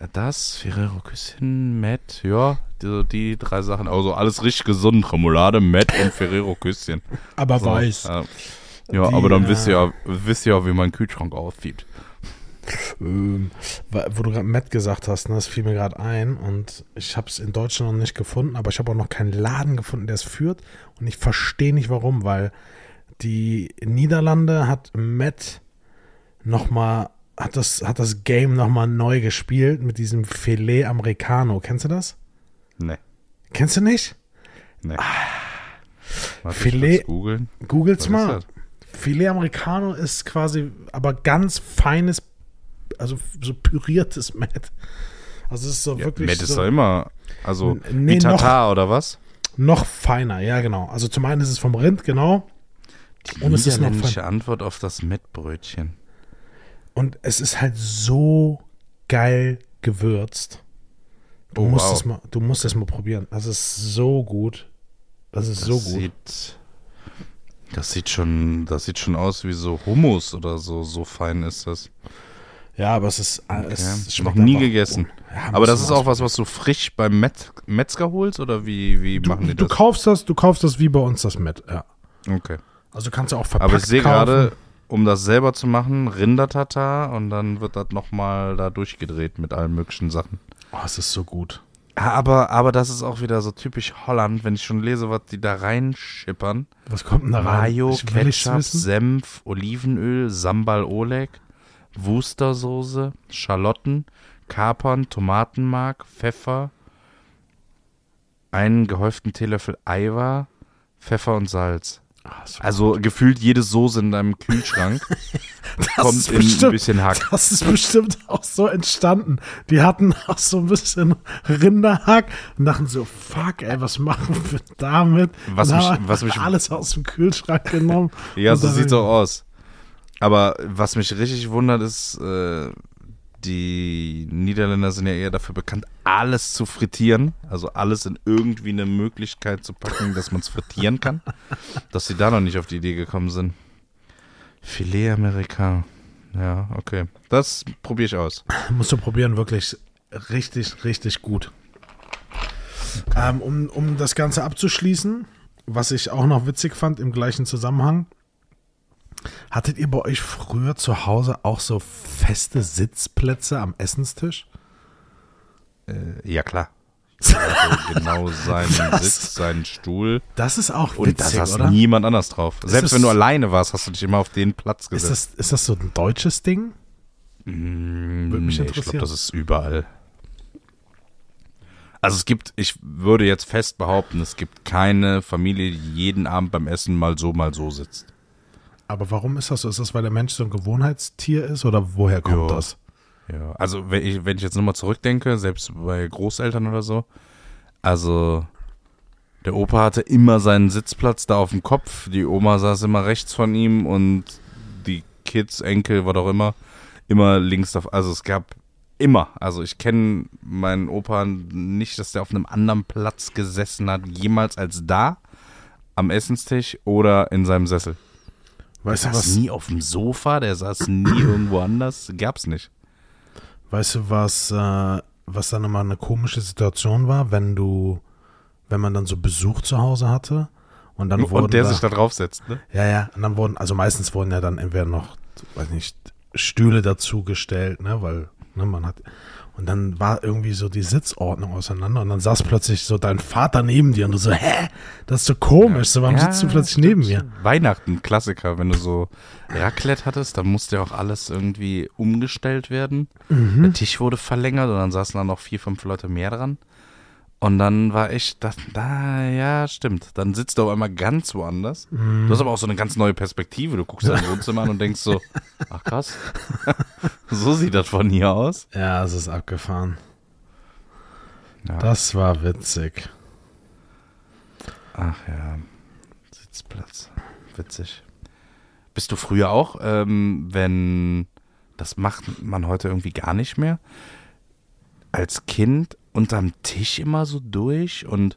Äh, Das, Ferrero Küsschen, Matt, ja, die, die drei Sachen. Also alles richtig gesund. Remoulade, Matt und Ferrero Küsschen. aber So, weiß. Ja, ja Die, aber dann äh, wisst ihr ja, wisst ihr ja, wie mein Kühlschrank aussieht. Ähm, wo du gerade Matt gesagt hast, ne, das fiel mir gerade ein und ich habe es in Deutschland noch nicht gefunden, aber ich habe auch noch keinen Laden gefunden, der es führt und ich verstehe nicht warum, weil die Niederlande hat Matt nochmal, hat das, hat das Game nochmal neu gespielt mit diesem Filet Americano. Kennst du das? Nee, Kennst du nicht? nee. Warte, Filet- googeln. Googles mal. Filet Americano ist quasi aber ganz feines, also so püriertes Matt. Also es ist so Ja, wirklich Matt ist so doch immer, also nee, wie Tatar oder was? noch feiner, ja genau. Also zum einen ist es vom Rind, genau. Die Und es ist noch niederländische Antwort auf das Mettbrötchen. Und es ist halt so geil gewürzt. Du Oh, musst wow. es mal, du musst es mal probieren. Das ist so gut. Das ist Das so gut. Sieht, das sieht schon, das sieht schon aus wie so Hummus oder so. So fein ist das. Ja, aber es ist äh, es Okay. schmeckt Noch nie gegessen. Ja, Aber das du ist auch was, was du frisch beim Met Metzger holst oder wie, wie machen Du, die du das? kaufst das, du kaufst das wie bei uns das mit. Ja. Okay. Also kannst du auch verpackt Aber ich sehe gerade, um das selber zu machen, Rindertatar und dann wird das nochmal da durchgedreht mit allen möglichen Sachen. Oh, es ist so gut. Aber, aber das ist auch wieder so typisch Holland, wenn ich schon lese, was die da reinschippern. Was kommt denn da rein? Mayo, Ich Ketchup. Senf, Olivenöl, Sambal Oleg, Wustersoße, Schalotten, Kapern, Tomatenmark, Pfeffer, einen gehäuften Teelöffel Eiweiß, Pfeffer und Salz. Ah, so Also gefühlt jede Soße in deinem Kühlschrank kommt in ein bestimmt- bisschen Hack. Das ist bestimmt auch so entstanden. Die hatten auch so ein bisschen Rinderhack und dachten so, fuck, ey, was machen wir damit? Was Und mich- haben was mich- alles aus dem Kühlschrank genommen. Ja, so sieht's auch aus. Aber was mich richtig wundert, ist, äh, die Niederländer sind ja eher dafür bekannt, alles zu frittieren. Also alles in irgendwie eine Möglichkeit zu packen, dass man es frittieren kann. Dass sie da noch nicht auf die Idee gekommen sind. Filet Amerika. Ja, okay. Das probiere ich aus. Musst du probieren, wirklich richtig, richtig gut. Ähm, um, um das Ganze abzuschließen, was ich auch noch witzig fand im gleichen Zusammenhang, hattet ihr bei euch früher zu Hause auch so feste Sitzplätze am Essenstisch? Äh, ja, klar. Genau seinen Was? Sitz, seinen Stuhl. Das ist auch Und witzig, da saß oder? niemand anders drauf. Selbst das- wenn du alleine warst, hast du dich immer auf den Platz Ist gesetzt. das, ist das so ein deutsches Ding? Mm, Würde mich nee, Ich interessieren. glaube, das ist überall. Also es gibt, ich würde jetzt fest behaupten, es gibt keine Familie, die jeden Abend beim Essen mal so, mal so sitzt. Aber warum ist das so? Ist das, weil der Mensch so ein Gewohnheitstier ist oder woher kommt Ja. das? Ja, also wenn ich, wenn ich jetzt nochmal zurückdenke, selbst bei Großeltern oder so, also der Opa hatte immer seinen Sitzplatz da auf dem Kopf, die Oma saß immer rechts von ihm und die Kids, Enkel, was auch immer, immer links auf, also es gab immer, also ich kenne meinen Opa nicht, dass der auf einem anderen Platz gesessen hat, jemals als da am Essenstisch oder in seinem Sessel. Weißt der du, saß was, nie auf dem Sofa, der saß nie irgendwo anders, gab's nicht. weißt du, was, äh, was dann immer eine komische Situation war, wenn du, wenn man dann so Besuch zu Hause hatte und dann wurden Und der da, sich da draufsetzt, ne? Ja, ja, und dann wurden, also meistens wurden ja dann entweder noch, weiß nicht, Stühle dazugestellt, ne, weil, ne, man hat, und dann war irgendwie so die Sitzordnung auseinander und dann saß plötzlich so dein Vater neben dir und du so, hä, das ist so komisch, so, warum Ja, sitzt du plötzlich neben mir? Weihnachten, Klassiker, wenn du so Raclette hattest, dann musste ja auch alles irgendwie umgestellt werden. Mhm. Der Tisch wurde verlängert und dann saßen da noch vier, fünf Leute mehr dran. Und dann war ich, das, da, ja, stimmt. Dann sitzt du auf einmal ganz woanders. Mhm. Du hast aber auch so eine ganz neue Perspektive. Du guckst dein Wohnzimmer an und denkst so, ach krass, so sieht das von hier aus. Ja, es ist abgefahren. Ja. Das war witzig. Ach ja, Sitzplatz. Witzig. Bist du früher auch, ähm, wenn, das macht man heute irgendwie gar nicht mehr, als Kind unterm Tisch immer so durch und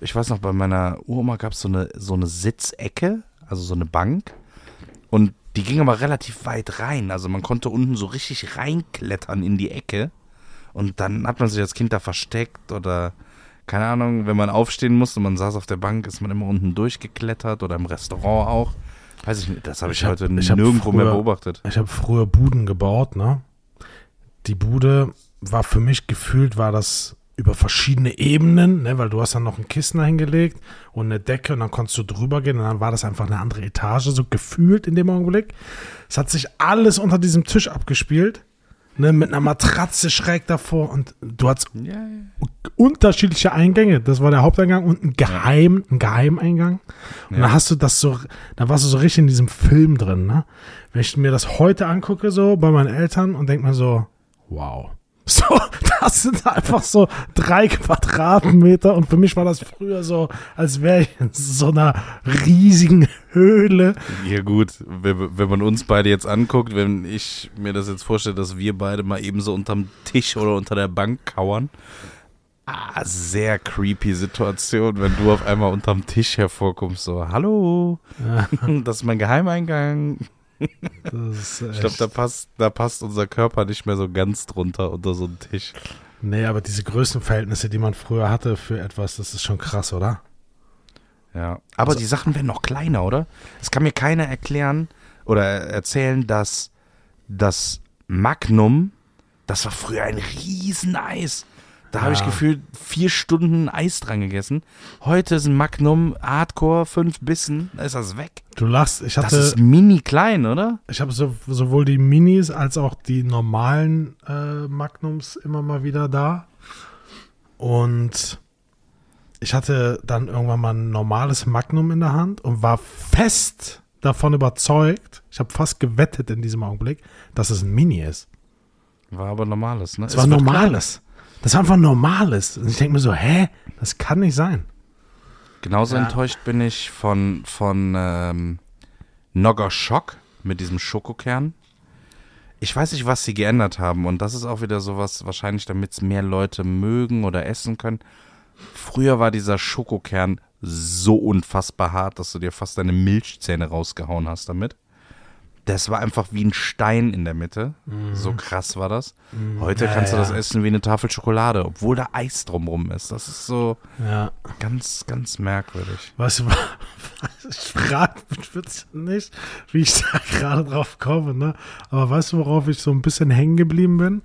ich weiß noch, bei meiner Uroma gab es so eine, so eine Sitzecke, also so eine Bank und die ging aber relativ weit rein, also man konnte unten so richtig reinklettern in die Ecke und dann hat man sich als Kind da versteckt oder keine Ahnung, wenn man aufstehen musste und man saß auf der Bank, ist man immer unten durchgeklettert oder im Restaurant auch. Weiß ich nicht, das habe ich, Ich hab- heute ich hab nirgendwo mehr früher- beobachtet. Ich habe früher Buden gebaut, ne? Die Bude war für mich gefühlt, war das über verschiedene Ebenen, ne? Weil du hast dann noch ein Kissen dahingelegt und eine Decke und dann konntest du drüber gehen und dann war das einfach eine andere Etage, so gefühlt in dem Augenblick. Es hat sich alles unter diesem Tisch abgespielt, ne? Mit einer Matratze schräg davor und du hattest Ja, ja. unterschiedliche Eingänge. Das war der Haupteingang und ein Geheim, ein Geheimeingang. Und Ja. dann hast du das so, da warst du so richtig in diesem Film drin, ne? Wenn ich mir das heute angucke, so bei meinen Eltern und denk mir so, wow. So, das sind einfach so drei Quadratmeter und für mich war das früher so, als wäre ich in so einer riesigen Höhle. Ja gut, wenn, wenn man uns beide jetzt anguckt, wenn ich mir das jetzt vorstelle, dass wir beide mal eben so unterm Tisch oder unter der Bank kauern. Ah, sehr creepy Situation, wenn du auf einmal unterm Tisch hervorkommst, so, hallo, das ist mein Geheimeingang. Das ist Ich glaube, da passt, da passt unser Körper nicht mehr so ganz drunter unter so einen Tisch. nee, aber diese Größenverhältnisse, die man früher hatte für etwas, das ist schon krass, oder? Ja. Aber die Sachen werden noch kleiner, oder? Es kann mir keiner erklären oder erzählen, dass das Magnum, das war früher ein Rieseneis. Da habe ich Ja. gefühlt vier Stunden Eis dran gegessen. Heute ist ein Magnum Hardcore, fünf Bissen, da ist das weg. Du lachst, ich Das hatte, ist mini klein, oder? Ich habe so, sowohl die Minis als auch die normalen äh, Magnums immer mal wieder da. Und ich hatte dann irgendwann mal ein normales Magnum in der Hand und war fest davon überzeugt, ich habe fast gewettet in diesem Augenblick, dass es ein Mini ist. War aber normales, ne? Es war normales. Das war einfach ein normales. Und ich denke mir so, hä? Das kann nicht sein. Genauso Ja. enttäuscht bin ich von, von ähm, Nogger Schock mit diesem Schokokern. Ich weiß nicht, was sie geändert haben. Und das ist auch wieder sowas, wahrscheinlich, damit es mehr Leute mögen oder essen können. Früher war dieser Schokokern so unfassbar hart, dass du dir fast deine Milchzähne rausgehauen hast damit. Das war einfach wie ein Stein in der Mitte. So krass war das. Heute Ja, kannst du ja. das essen wie eine Tafel Schokolade, obwohl da Eis drumrum ist. Das ist so Ja. ganz, ganz merkwürdig. Weißt du, ich frage mich nicht, wie ich da gerade drauf komme, ne? Aber weißt du, worauf ich so ein bisschen hängen geblieben bin?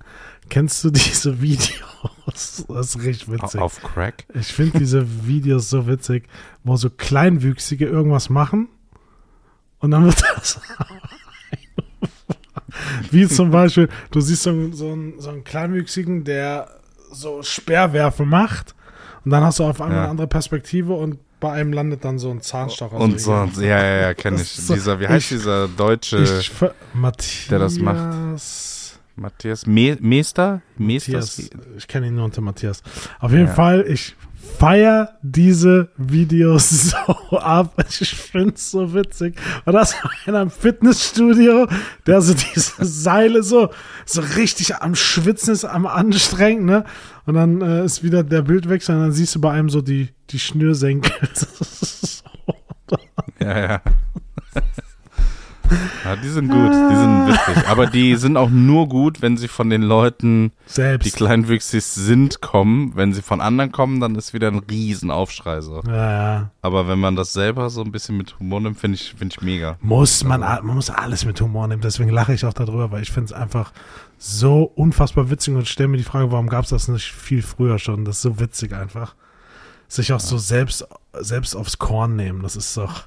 Kennst du diese Videos? Das ist richtig witzig. Auf Crack? Ich finde diese Videos so witzig, wo so Kleinwüchsige irgendwas machen und dann wird das. Wie zum Beispiel, du siehst so einen, so, einen, so einen Kleinwüchsigen, der so Speerwerfe macht und dann hast du auf einmal Ja. eine andere Perspektive und bei einem landet dann so ein Zahnstocher. Und so, ja, ja, ja, kenne ich. dieser, wie heißt ich- dieser deutsche Ich Matthias. der das macht. Matthias Me Meester? Matthias, ich kenne ihn nur unter Matthias. Auf jeden Ja. Fall, ich feier diese Videos so ab. Ich finde es so witzig. Und das war einer im Fitnessstudio, der so diese Seile so, so richtig am Schwitzen ist, am Anstrengen, ne? Und dann äh, ist wieder der Bildwechsel und dann siehst du bei einem so die, die Schnürsenkel. Ja, ja. Ja, die sind gut, die sind witzig. Aber die sind auch nur gut, wenn sie von den Leuten, die Selbst. kleinwüchsig sind, kommen. Wenn sie von anderen kommen, dann ist wieder ein Riesenaufschrei so. Ja, ja. Aber wenn man das selber so ein bisschen mit Humor nimmt, finde ich, finde ich mega. Muss man, man muss alles mit Humor nehmen. Deswegen lache ich auch darüber, weil ich finde es einfach so unfassbar witzig und stelle mir die Frage, warum gab es das nicht viel früher schon? Das ist so witzig einfach. Sich auch so selbst, selbst aufs Korn nehmen, das ist doch.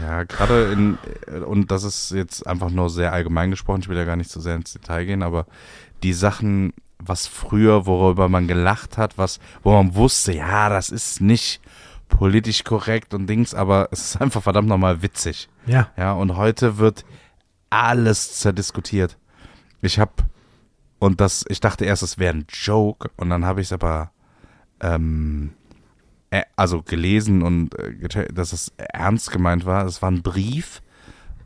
Ja, gerade in, und das ist jetzt einfach nur sehr allgemein gesprochen, ich will ja gar nicht so sehr ins Detail gehen, aber die Sachen, was früher, worüber man gelacht hat, was, wo man wusste, ja, das ist nicht politisch korrekt und Dings, aber es ist einfach verdammt nochmal witzig. Ja, Ja, und heute wird alles zerdiskutiert. Ich habe Und das, ich dachte erst, es wäre ein Joke. Und dann habe ich es aber ähm, äh, also gelesen und äh, dass es ernst gemeint war. Es war ein Brief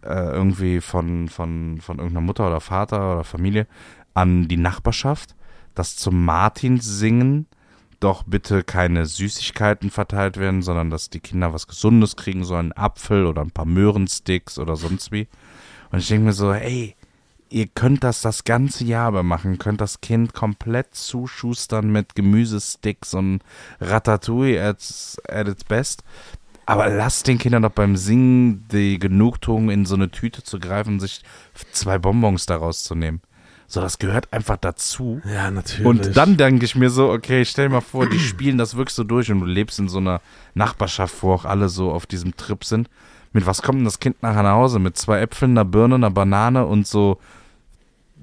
äh, irgendwie von, von, von irgendeiner Mutter oder Vater oder Familie an die Nachbarschaft, dass zum Martinssingen doch bitte keine Süßigkeiten verteilt werden, sondern dass die Kinder was Gesundes kriegen sollen, einen Apfel oder ein paar Möhrensticks oder sonst wie. Und ich denke mir so, ey, ihr könnt das das ganze Jahr über machen, könnt das Kind komplett zuschustern mit Gemüsesticks und Ratatouille at, at its best. Aber lasst den Kindern doch beim Singen die Genugtuung in so eine Tüte zu greifen und sich zwei Bonbons daraus zu nehmen. So, das gehört einfach dazu. Ja, natürlich. Und dann denke ich mir so, okay, stell dir mal vor, die spielen das wirklich so durch und du lebst in so einer Nachbarschaft, wo auch alle so auf diesem Trip sind. Mit was kommt denn das Kind nachher nach Hause? Mit zwei Äpfeln, einer Birne, einer Banane und so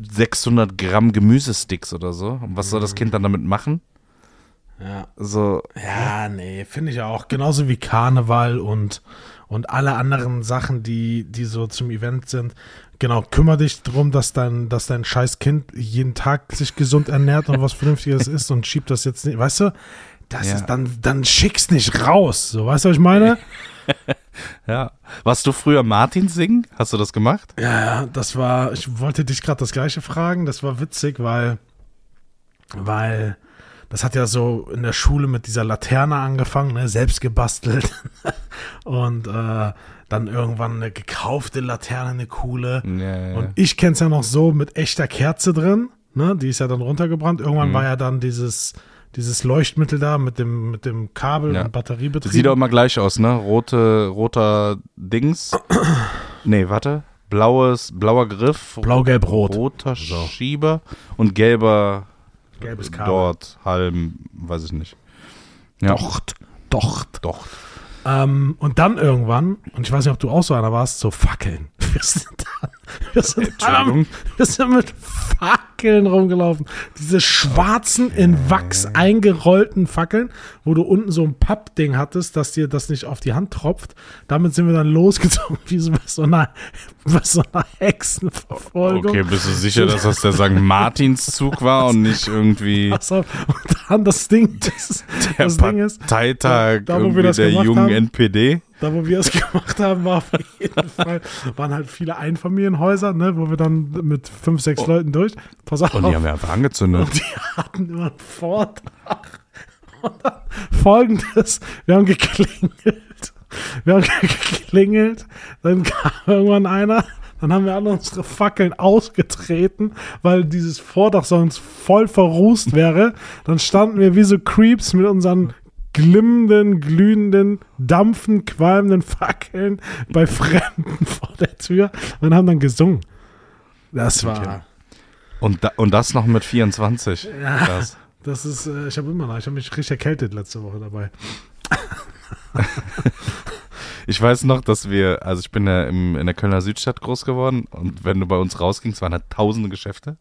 600 Gramm Gemüsesticks oder so. Und was soll das Kind dann damit machen? Ja. So, Ja, nee, finde ich auch. Genauso wie Karneval und, und alle anderen Sachen, die, die so zum Event sind. Genau, kümmere dich drum, dass dein, dass dein scheiß Kind jeden Tag sich gesund ernährt und was Vernünftiges isst und schiebt das jetzt nicht. Weißt du, das Ja. ist dann, dann schick's nicht raus. So, weißt du, was ich meine? ja. Warst du früher Martin singen? Hast du das gemacht? Ja, ja, das war, ich wollte dich gerade das gleiche fragen. Das war witzig, weil, weil das hat ja so in der Schule mit dieser Laterne angefangen, ne, selbst gebastelt. Und äh, dann irgendwann eine gekaufte Laterne, eine coole. Ja, ja, Und ich kenn's ja noch so mit echter Kerze drin, ne? Die ist ja dann runtergebrannt. Irgendwann Mhm. war ja dann dieses, dieses Leuchtmittel da mit dem, mit dem Kabel Ja. und Batteriebetrieb. Sieht auch immer gleich aus, ne? Rote, roter Dings. nee, warte. Blaues, blauer Griff. Blau, gelb, rot. Roter Schieber und gelber Gelbes Kabel. dort, Halm, weiß ich nicht. Ja. Docht, docht. Doch. Ähm, und dann irgendwann, und ich weiß nicht, ob du auch so einer warst, so Fackeln. Wir sind, dann, wir sind, Entschuldigung. wir sind mit Fackeln rumgelaufen. Diese schwarzen, in Wachs eingerollten Fackeln, wo du unten so ein Pappding hattest, dass dir das nicht auf die Hand tropft. Damit sind wir dann losgezogen, wie so bei so einer, bei so einer Hexenverfolgung. Okay, bist du sicher, dass das der St. Martinszug war und nicht irgendwie Pass auf. Und dann das Ding, das, der das Ding ist, Parteitag da, das der jungen haben, NPD? Da, wo wir es gemacht haben, war auf jeden Fall, waren halt viele Einfamilienhäuser, ne, wo wir dann mit fünf, sechs Leuten durch. Pass auf. Oh. Und die haben wir einfach angezündet. Und die hatten immer einen Vortrag. Und dann folgendes: Wir haben geklingelt. Wir haben geklingelt. Dann kam irgendwann einer. Dann haben wir alle unsere Fackeln ausgetreten, weil dieses Vordach sonst voll verrußt wäre. Dann standen wir wie so Creeps mit unseren glimmenden, glühenden, dampfen, qualmenden Fackeln bei Fremden vor der Tür und haben dann gesungen. Das war. Und, da, und das noch mit 24. Krass. Das ist, äh, ich habe immer noch, ich habe mich richtig erkältet letzte Woche dabei. Ich weiß noch, dass wir, also ich bin ja im, in der Kölner Südstadt groß geworden und wenn du bei uns rausgingst, waren da tausende Geschäfte.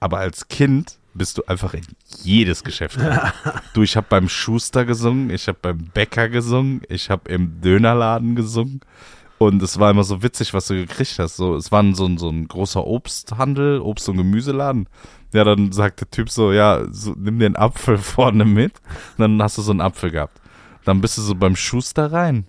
Aber als Kind bist du einfach in jedes Geschäft. du, ich habe beim Schuster gesungen, ich habe beim Bäcker gesungen, ich habe im Dönerladen gesungen. Und es war immer so witzig, was du gekriegt hast. So, es war so, ein- so ein großer Obsthandel, Obst- und Gemüseladen. Ja, dann sagt der Typ so, ja, so, nimm dir einen Apfel vorne mit. Und dann hast du so einen Apfel gehabt. Dann bist du so beim Schuster rein.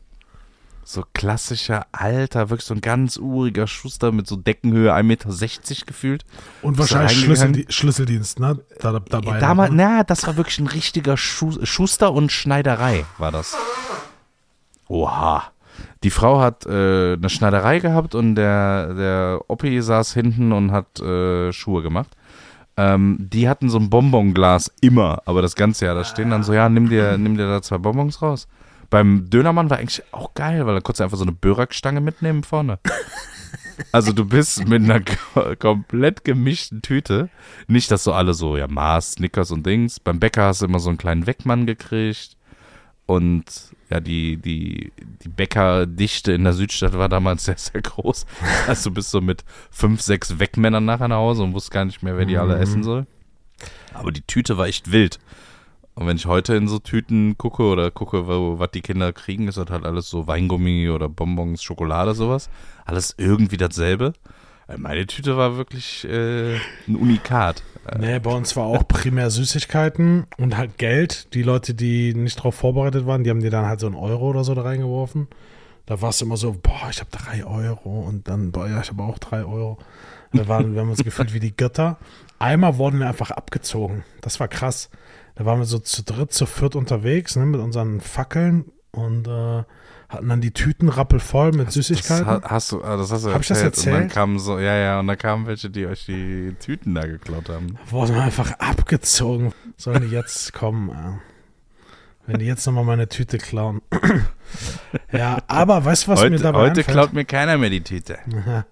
So klassischer, alter, wirklich so ein ganz uriger Schuster mit so Deckenhöhe 1,60 Meter gefühlt. Und wahrscheinlich? Schlüssel, Schlüsseldienst, ne? Da, dabei. Damals, ne? na, das war wirklich ein richtiger Schu Schuster und Schneiderei, war das. Oha. Die Frau hat äh, eine Schneiderei gehabt und der, der Oppi saß hinten und hat äh, Schuhe gemacht. Ähm, die hatten so ein Bonbonglas immer, aber das ganze Jahr. Da stehen dann so, ja, nimm dir, nimm dir da zwei Bonbons raus. Beim Dönermann war eigentlich auch geil, weil da konntest du einfach so eine Börackstange mitnehmen vorne. Also du bist mit einer ko- komplett gemischten Tüte. Nicht, dass so alle so, ja, Mars, Snickers und Dings. Beim Bäcker hast du immer so einen kleinen Weckmann gekriegt. Und ja, die, die, die Bäckerdichte in der Südstadt war damals sehr, sehr groß. Also du bist so mit fünf, sechs Weckmännern nachher nach Hause und wusst gar nicht mehr, wer die alle essen soll. Aber die Tüte war echt wild. Und wenn ich heute in so Tüten gucke oder gucke, was die Kinder kriegen, ist das halt alles so Weingummi oder Bonbons, Schokolade, sowas. Alles irgendwie dasselbe. Äh, Meine Tüte war wirklich äh, ein Unikat. Nee, bei uns war auch primär Süßigkeiten und halt Geld. Die Leute, die nicht darauf vorbereitet waren, die haben dir dann halt so einen Euro oder so da reingeworfen. Da war es immer so, boah, ich habe drei Euro und dann, boah, ja, ich habe auch drei Euro. Wir, waren, wir haben uns gefühlt wie die Götter. Einmal wurden wir einfach abgezogen. Das war krass. Da waren wir so zu dritt, zu viert unterwegs ne, mit unseren Fackeln und äh, hatten dann die Tüten rappelvoll mit Süßigkeiten. Das ha- hast du, ah, das hast du Hab ich das Und dann erzählt? kamen so, ja, ja, und dann kamen welche, die euch die Tüten da geklaut haben. wurden wir einfach abgezogen. Sollen die jetzt kommen? Äh. Wenn die jetzt nochmal meine Tüte klauen. ja, aber weißt du, was mir heute dabei heute einfällt? klaut mir keiner mehr die Tüte.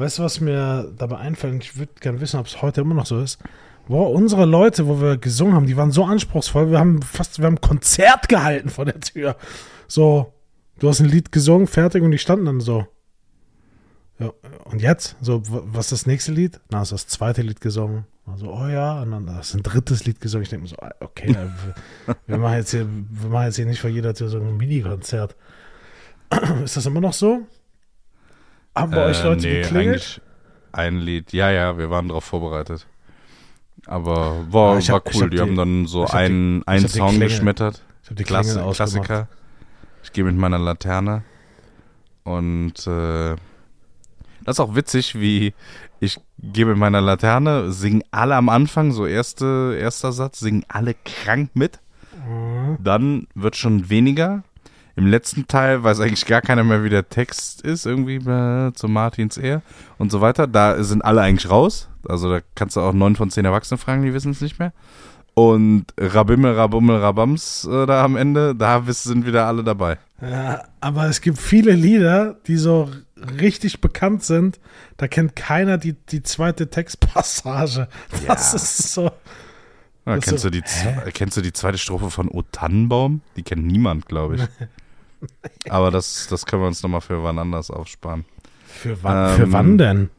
Weißt du, was mir dabei einfällt? Ich würde gerne wissen, ob es heute immer noch so ist. Boah, unsere Leute, wo wir gesungen haben, die waren so anspruchsvoll. Wir haben fast, wir haben ein Konzert gehalten vor der Tür. So, du hast ein Lied gesungen, fertig, und die standen dann so. Ja, und jetzt? So, was ist das nächste Lied? Na, ist das zweite Lied gesungen. Also, oh ja, und dann das ist ein drittes Lied gesungen. Ich denke mir so, ah, okay, wir, wir, machen jetzt hier, wir machen jetzt hier nicht vor jeder Tür so ein Mini-Konzert. ist das immer noch so? Haben bei euch Leute geklingelt? Äh, eigentlich ein Lied. Ja, ja, wir waren darauf vorbereitet. Aber war, Ah, war hab- ich cool. hab die, die- haben dann so hab die- einen, einen hab Song Klingel- geschmettert. Ich habe die Klingel Klasse, ausgemacht. Klassiker. Ich gehe mit meiner Laterne. Und äh, das ist auch witzig, wie ich gehe mit meiner Laterne, singen alle am Anfang, so erste, erster Satz, singen alle krank mit. Mhm. Dann wird schon weniger. Im letzten Teil weiß eigentlich gar keiner mehr, wie der Text ist, irgendwie äh, zu Martins Ehe und so weiter. Da sind alle eigentlich raus. Also da kannst du auch neun von zehn Erwachsene fragen, die wissen es nicht mehr. Und Rabimmel, Rabummel, Rabams äh, da am Ende, da sind wieder alle dabei. Ja, aber es gibt viele Lieder, die so richtig bekannt sind. Da kennt keiner die, die zweite Textpassage. Das Ja. ist so. Ja, kennst, so- du die, kennst du die zweite Strophe von O Tannenbaum? Die kennt niemand, glaube ich. Aber das, das können wir uns nochmal für wann anders aufsparen. Für wann, Ähm, für wann denn?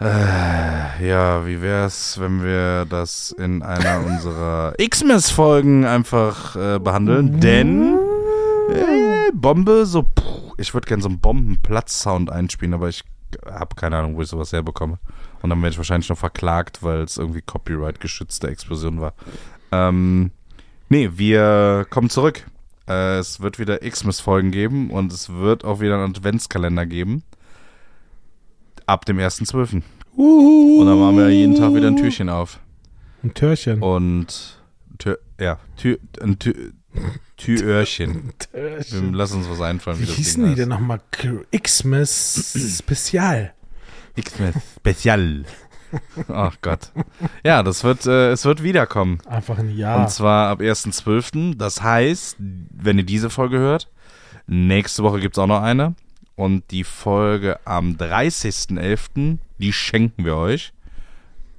Äh, ja, wie wär's, wenn wir das in einer unserer Xmas-Folgen einfach äh, behandeln? Denn äh, Bombe, so, puh, ich würde gerne so einen Bombenplatz-Sound einspielen, aber ich habe keine Ahnung, wo ich sowas herbekomme. Und dann werde ich wahrscheinlich noch verklagt, weil es irgendwie Copyright-geschützte Explosion war. Ähm, nee, wir kommen zurück. Äh, es wird wieder Xmas-Folgen geben und es wird auch wieder einen Adventskalender geben. Ab dem 1.12. Und dann machen wir jeden Tag wieder ein Türchen auf. Ein Türchen. Und Tür, ja, Tür, ein Tür, Türöhrchen. Türchen. Lassen uns was einfallen, wie, Wie hießen Ding die denn heißt. nochmal? Xmas Spezial. Xmas Spezial. Ach Gott. Ja, das wird, äh, es wird wiederkommen. Einfach ein Jahr. Und zwar ab 1.12. Das heißt, wenn ihr diese Folge hört, nächste Woche gibt es auch noch eine. Und die Folge am 30.11., die schenken wir euch.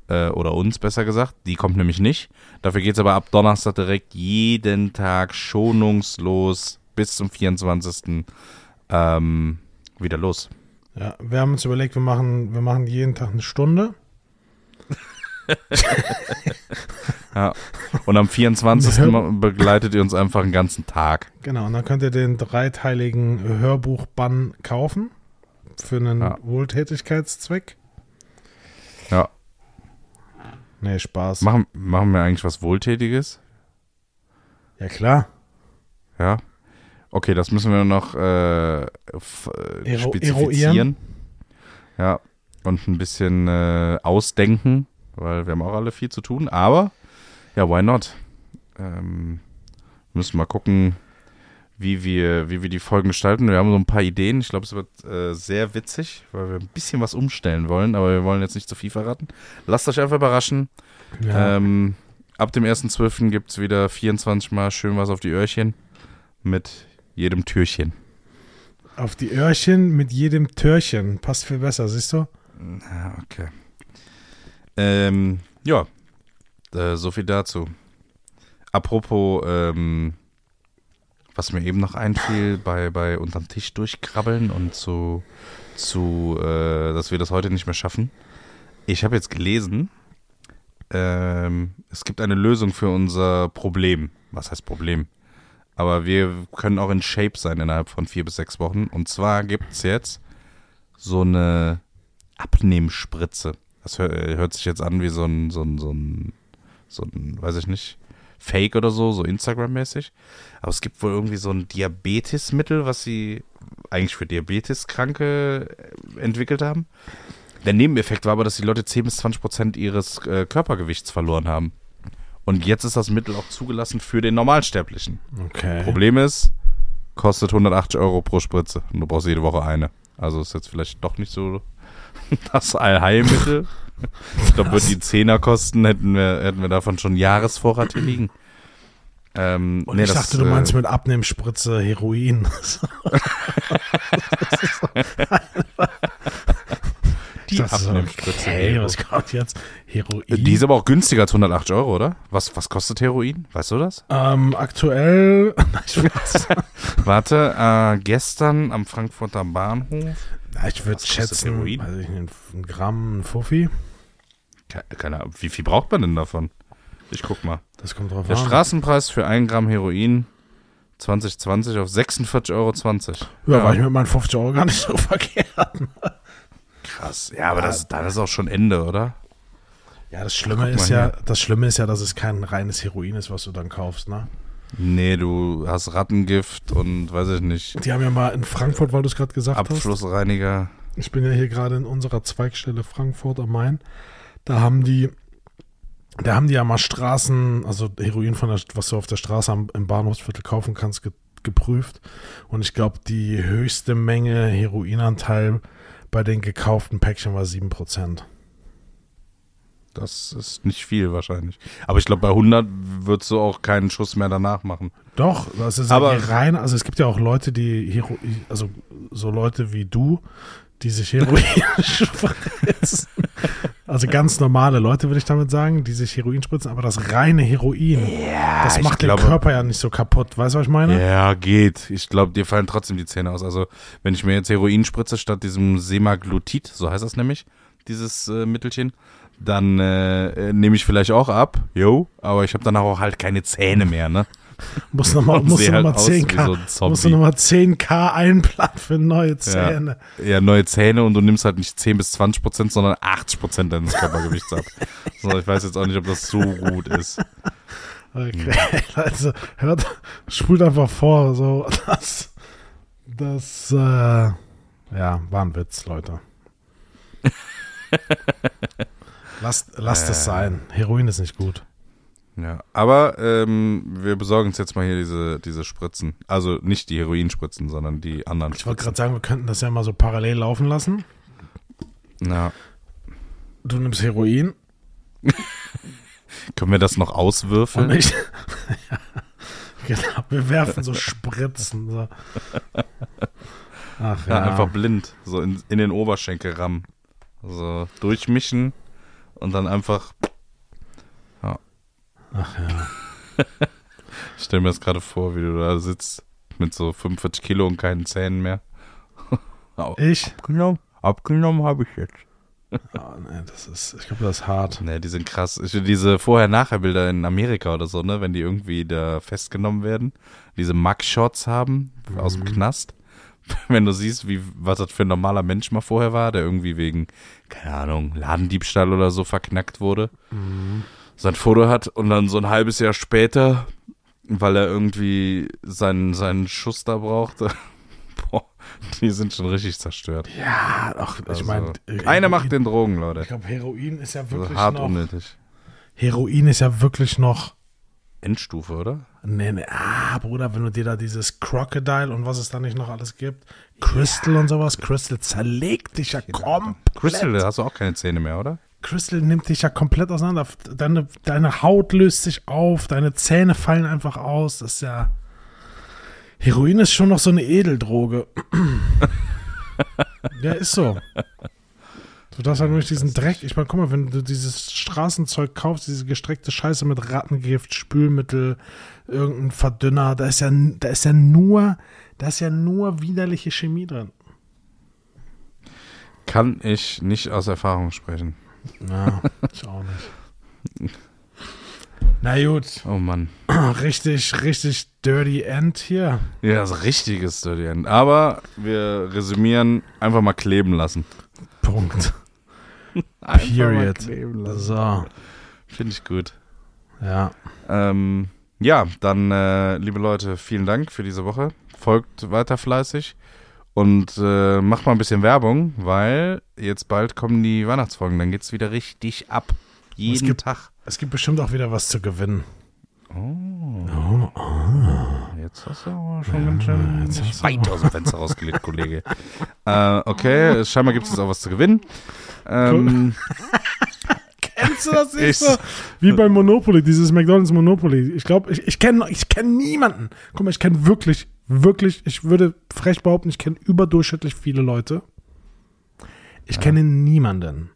Äh, oder uns besser gesagt. Die kommt nämlich nicht. Dafür geht es aber ab Donnerstag direkt jeden Tag schonungslos bis zum 24. Ähm, wieder los. Ja, wir haben uns überlegt, wir machen, wir machen jeden Tag eine Stunde. Ja. Und am 24. Wir begleitet ihr uns einfach einen ganzen Tag. Genau, und dann könnt ihr den dreiteiligen Hörbuchbann kaufen. Für einen Ja. Wohltätigkeitszweck. Ja. Nee, Spaß. Machen, machen wir eigentlich was Wohltätiges? Ja, klar. Ja. Okay, das müssen wir noch äh, äh, spezifizieren. Ja. Und ein bisschen äh, ausdenken, weil wir haben auch alle viel zu tun. Aber, ja, why not? Ähm, müssen mal gucken, wie wir, wie wir die Folgen gestalten. Wir haben so ein paar Ideen. Ich glaube, es wird äh, sehr witzig, weil wir ein bisschen was umstellen wollen, aber wir wollen jetzt nicht zu viel verraten. Lasst euch einfach überraschen. Ja. Ähm, ab dem 1.12. gibt es wieder 24 Mal schön was auf die Öhrchen mit jedem Türchen. Auf die Öhrchen mit jedem Türchen. Passt viel besser, siehst du? Okay. Ähm, ja, äh, so viel dazu. Apropos, ähm, was mir eben noch einfiel, bei, bei unterm Tisch durchkrabbeln und zu, zu äh, dass wir das heute nicht mehr schaffen. Ich habe jetzt gelesen, ähm, es gibt eine Lösung für unser Problem. Was heißt Problem? Aber wir können auch in Shape sein innerhalb von vier bis sechs Wochen. Und zwar gibt es jetzt so eine Abnehmspritze. Das hört, hört sich jetzt an wie so ein, so ein, so ein, so ein, weiß ich nicht, Fake oder so, so Instagram-mäßig. Aber es gibt wohl irgendwie so ein Diabetesmittel, was sie eigentlich für Diabeteskranke äh, entwickelt haben. Der Nebeneffekt war aber, dass die Leute 10 bis 20 Prozent ihres äh, Körpergewichts verloren haben. Und jetzt ist das Mittel auch zugelassen für den Normalsterblichen. Okay. Problem ist, kostet 180 Euro pro Spritze. Und du brauchst jede Woche eine. Also ist jetzt vielleicht doch nicht so das Allheilmittel. Ich glaube, würden die Zehner kosten, hätten wir, hätten wir davon schon Jahresvorrat hier liegen. Ähm, Und nee, ich das, dachte, du äh, meinst mit Abnehmspritze Heroin. Das ist so, Abnehmspritze. Okay, was kommt jetzt? Heroin. Die ist aber auch günstiger als 180 Euro, oder? Was, was kostet Heroin? Weißt du das? ähm, aktuell. Warte, äh, gestern am Frankfurter Bahnhof. Na, ich würde schätzen, Heroin? weiß ich nicht, ein Gramm, ein Fuffi. Ke- Keine Ahnung, wie viel braucht man denn davon? Ich guck mal. Das kommt drauf Der an. Straßenpreis für 1 Gramm Heroin 2020 auf 46,20 Euro. Ja, war ich mit meinen 50 Euro gar nicht so verkehrt. Krass. Ja, aber das, dann ist auch schon Ende, oder? Ja, das Schlimme ist ja, hier. das Schlimme ist ja, dass es kein reines Heroin ist, was du dann kaufst, ne? Nee, du hast Rattengift und weiß ich nicht, Die haben ja mal in Frankfurt, weil du es gerade gesagt hast. Abflussreiniger. Ich bin ja hier gerade in unserer Zweigstelle Frankfurt am Main. Da haben die, da haben die ja mal Straßen, also Heroin von der, was du auf der Straße am, im Bahnhofsviertel kaufen kannst, ge, geprüft. Und ich glaube, die höchste Menge Heroinanteil bei den gekauften Päckchen war 7%. Das ist nicht viel wahrscheinlich. Aber ich glaube, bei 100 würdest du auch keinen Schuss mehr danach machen. Doch, das ist Aber- aber rein, also es gibt ja auch Leute, die Hero, also so Leute wie du, die sich Heroin spritzen. Also ganz normale Leute, würde ich damit sagen, die sich Heroin spritzen, aber das reine Heroin, das ich macht glaube- den Körper ja nicht so kaputt. Weißt du, was ich meine? Ja, geht. Ich glaube, dir fallen trotzdem die Zähne aus. Also, wenn ich mir jetzt Heroin spritze statt diesem Semaglutid, so heißt das nämlich, dieses äh, Mittelchen, dann äh, äh, nehme ich vielleicht auch ab, yo, aber ich habe danach auch halt keine Zähne mehr, ne? Muss nochmal noch halt mal aus wie 10k, so ein Zombie. musst du noch mal 10k einplanen für neue Zähne. Ja, neue Zähne und du nimmst halt nicht 10 bis 20 Prozent, sondern 80 Prozent deines Körpergewichts ab. So, ich weiß jetzt auch nicht, ob das so gut ist. Okay, also hört, spult einfach vor, so das, das, äh, ja, war ein Witz, Leute. lasst lasst es Äh. sein. Heroin ist nicht gut. Ja, aber ähm, wir besorgen uns jetzt mal hier diese, diese Spritzen. Also nicht die Heroinspritzen, sondern die anderen Ich wollte gerade sagen, wir könnten das ja mal so parallel laufen lassen. Ja. Du nimmst Heroin Können wir das noch und auswürfeln? ich. ja, genau, wir werfen so Spritzen. So. Ach Ja, ja. einfach blind, so in, in den Oberschenkel rammen. So durchmischen und dann einfach. Ach ja. Ich stell mir das gerade vor, wie du da sitzt mit so 45 Kilo und keinen Zähnen mehr. Ich? Abgenommen, abgenommen habe ich jetzt. Oh, nee, das ist, ich glaube, das ist hart. Ne, die sind krass. Ich, diese Vorher-Nachher-Bilder in Amerika oder so, ne, wenn die irgendwie da festgenommen werden, diese Mugshots haben aus dem Knast. Wenn du siehst, wie, was das für ein normaler Mensch mal vorher war, der irgendwie wegen, keine Ahnung, Ladendiebstahl oder so verknackt wurde, sein Foto hat und dann so ein halbes Jahr später, weil er irgendwie seinen, seinen Schuss da brauchte, boah, die sind schon richtig zerstört. Ja, ach, ich Also, meine. eine macht den Drogen, Leute. Ich glaube, Heroin ist ja Also wirklich hart noch. unnötig. Heroin ist ja wirklich noch. Endstufe, oder? Nee, nee, ah, Bruder, wenn du dir da dieses Crocodile und was es da nicht noch alles gibt, Crystal und sowas, Crystal zerlegt dich ja komplett. Crystal, da hast du auch keine Zähne mehr, oder? Crystal nimmt dich ja komplett auseinander. Deine, deine Haut löst sich auf, deine Zähne fallen einfach aus. Das ist ja. Heroin ist schon noch so eine Edeldroge. ja, ist so. Du darfst halt nur nicht diesen Dreck. Ich meine, guck mal, wenn du dieses Straßenzeug kaufst, diese gestreckte Scheiße mit Rattengift, Spülmittel, irgendein Verdünner, da ist ja, da ist ja nur, da ist ja nur widerliche Chemie drin. Kann ich nicht aus Erfahrung sprechen. Ja, ich auch nicht. Na gut. Oh Mann. Richtig, richtig dirty end hier. Ja, das richtiges Dirty End. Aber wir resümieren, einfach mal kleben lassen. Punkt. Period. kleben lassen. So, Finde ich gut. ja. Ähm, ja, dann, äh, liebe Leute, vielen Dank für diese Woche. Folgt weiter fleißig und äh, macht mal ein bisschen Werbung, weil jetzt bald kommen die Weihnachtsfolgen. Dann geht's wieder richtig ab. Jeden gibt- Tag. Es gibt bestimmt auch wieder was zu gewinnen. Oh, jetzt hast du aber schon ganz schön jetzt weit aus dem Fenster rausgelegt, Kollege. äh, okay, scheinbar gibt es jetzt auch was zu gewinnen. Ähm, Kennst du das Ich- nicht so? Wie bei Monopoly, dieses McDonalds Monopoly. Ich glaube, ich, ich kenne ich kenn niemanden. Guck mal, ich kenne wirklich, wirklich, ich würde frech behaupten, ich kenne überdurchschnittlich viele Leute. Ich kenne niemanden,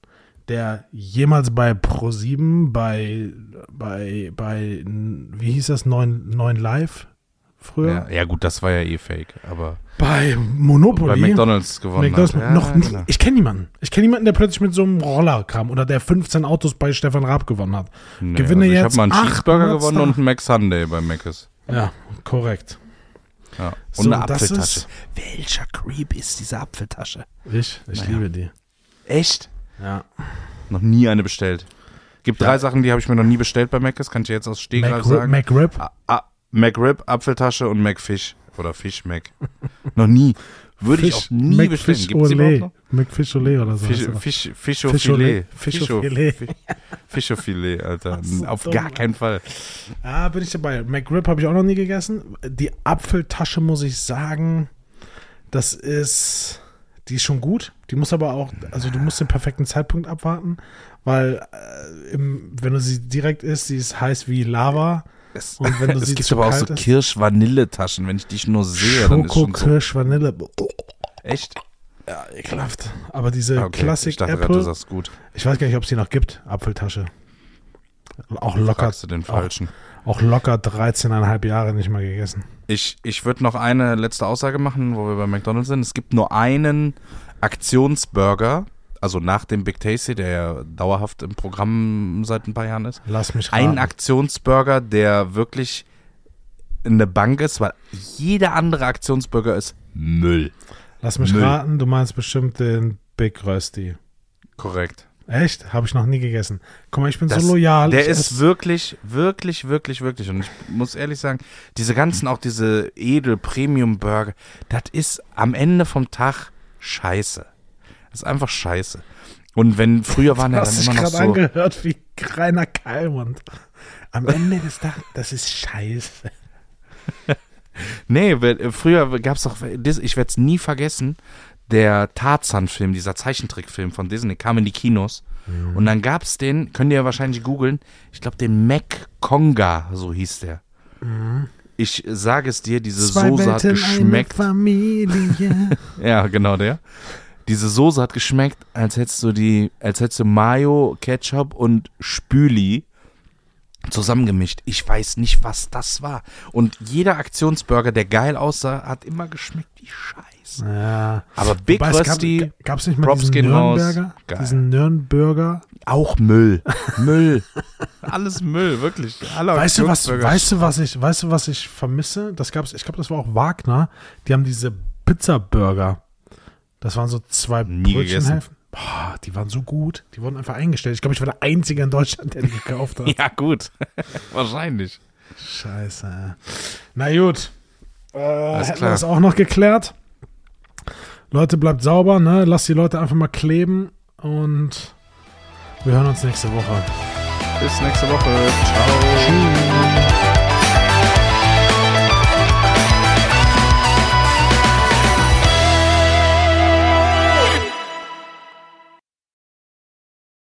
der jemals bei Pro7, bei, bei, bei, wie hieß das, 9, 9 Live früher? ja, ja, gut, das war ja eh fake, aber Bei Monopoly. bei McDonalds gewonnen McDonald's hat. Ja, noch nie, genau. Ich kenne niemanden. Ich kenne niemanden, der plötzlich mit so einem Roller kam oder der 15 Autos bei Stefan Raab gewonnen hat. Nee, Gewinne also ich jetzt habe mal einen Cheeseburger gewonnen und einen McSunday bei Mc's. Ja, korrekt. Ja. Und So, eine das Apfeltasche. ist- Welcher Creep ist diese Apfeltasche? Ich, ich Naja. liebe die. Echt? Ja. Noch nie eine bestellt. Gibt Ja. drei Sachen, die habe ich mir noch nie bestellt bei Mc's, kann ich dir jetzt aus Stegreif sagen. McRib. Ah, ah, McRib, Apfeltasche und McFish. Oder Fish Mac. noch nie. Würde ich auch nie bestellen. McFish Gibt's Olé. McFish Olé oder so. Fisch. Fisch, Fisch Fischofilet. Fischofilet. Fischofilet, Alter. so Auf dumm, gar keinen Fall. Ah, bin ich dabei. McRib habe ich auch noch nie gegessen. Die Apfeltasche muss ich sagen, das ist, die ist schon gut. Die muss aber auch, also du musst den perfekten Zeitpunkt abwarten, weil äh, im, wenn du sie direkt isst, sie ist heiß wie Lava. Es, es gibt aber auch so Kirsch-Vanille-Taschen. Wenn ich dich nur sehe, dann ist Schoko, schon so. Kirsch, Vanille. Echt? Ja, ekelhaft. Aber diese Ah, Okay. Classic ich dachte Apple, du sagst gut. ich weiß gar nicht, ob es die noch gibt, Apfeltasche. Auch locker, du den Falschen. auch locker 13,5 Jahre nicht mal gegessen. Ich, ich würde noch eine letzte Aussage machen, wo wir bei McDonalds sind. Es gibt nur einen Aktionsburger, also nach dem Big Tasty, der ja dauerhaft im Programm seit ein paar Jahren ist. Lass mich raten. Ein Aktionsburger, der wirklich eine Bank ist, weil jeder andere Aktionsburger ist Müll. Lass mich Müll. raten, du meinst bestimmt den Big Rösti. Korrekt. Echt? Habe ich noch nie gegessen. Guck mal, ich bin Das- so loyal. Der ist wirklich, wirklich, wirklich, wirklich. Und ich muss ehrlich sagen, diese ganzen, auch diese Edel-Premium-Burger, das ist am Ende vom Tag scheiße. Das ist einfach scheiße. Und wenn, früher waren ja dann immer noch so, angehört wie Rainer Kallmund. Am Ende des Tages, das ist scheiße. nee, früher gab es doch, ich werde es nie vergessen, der Tarzan-Film, dieser Zeichentrickfilm von Disney, kam in die Kinos. Mhm. Und dann gab es den, könnt ihr ja wahrscheinlich googeln, ich glaube den Mac Conga, so hieß der. Ich sage es dir, diese Soße hat geschmeckt. Ja, genau der. Diese Soße hat geschmeckt, als hättest du die, als hättest du Mayo, Ketchup und Spüli zusammengemischt. Ich weiß nicht, was das war. Und jeder Aktionsburger, der geil aussah, hat immer geschmeckt wie Scheiße. ja. Aber Big Wobei, es gab, Rusty, gab's nicht mal Props diesen raus. Nürnberger? Diesen Nürnberger? auch Müll. Müll. Alles Müll, wirklich. Alle Weißt du was, weißt du was ich, weißt du was ich vermisse? Das gab's, ich glaube, das war auch Wagner. Die haben diese Pizza-Burger. Das waren so zwei Nie Brötchenhälften. Boah, die waren so gut. Die wurden einfach eingestellt. Ich glaube, ich war der Einzige in Deutschland, der die gekauft hat. Ja, gut. Wahrscheinlich. Scheiße. Na gut. Äh, hätten wir klar. das auch noch geklärt. Leute, bleibt sauber, ne? Lasst die Leute einfach mal kleben und wir hören uns nächste Woche. Bis nächste Woche. Ciao. Tschüss.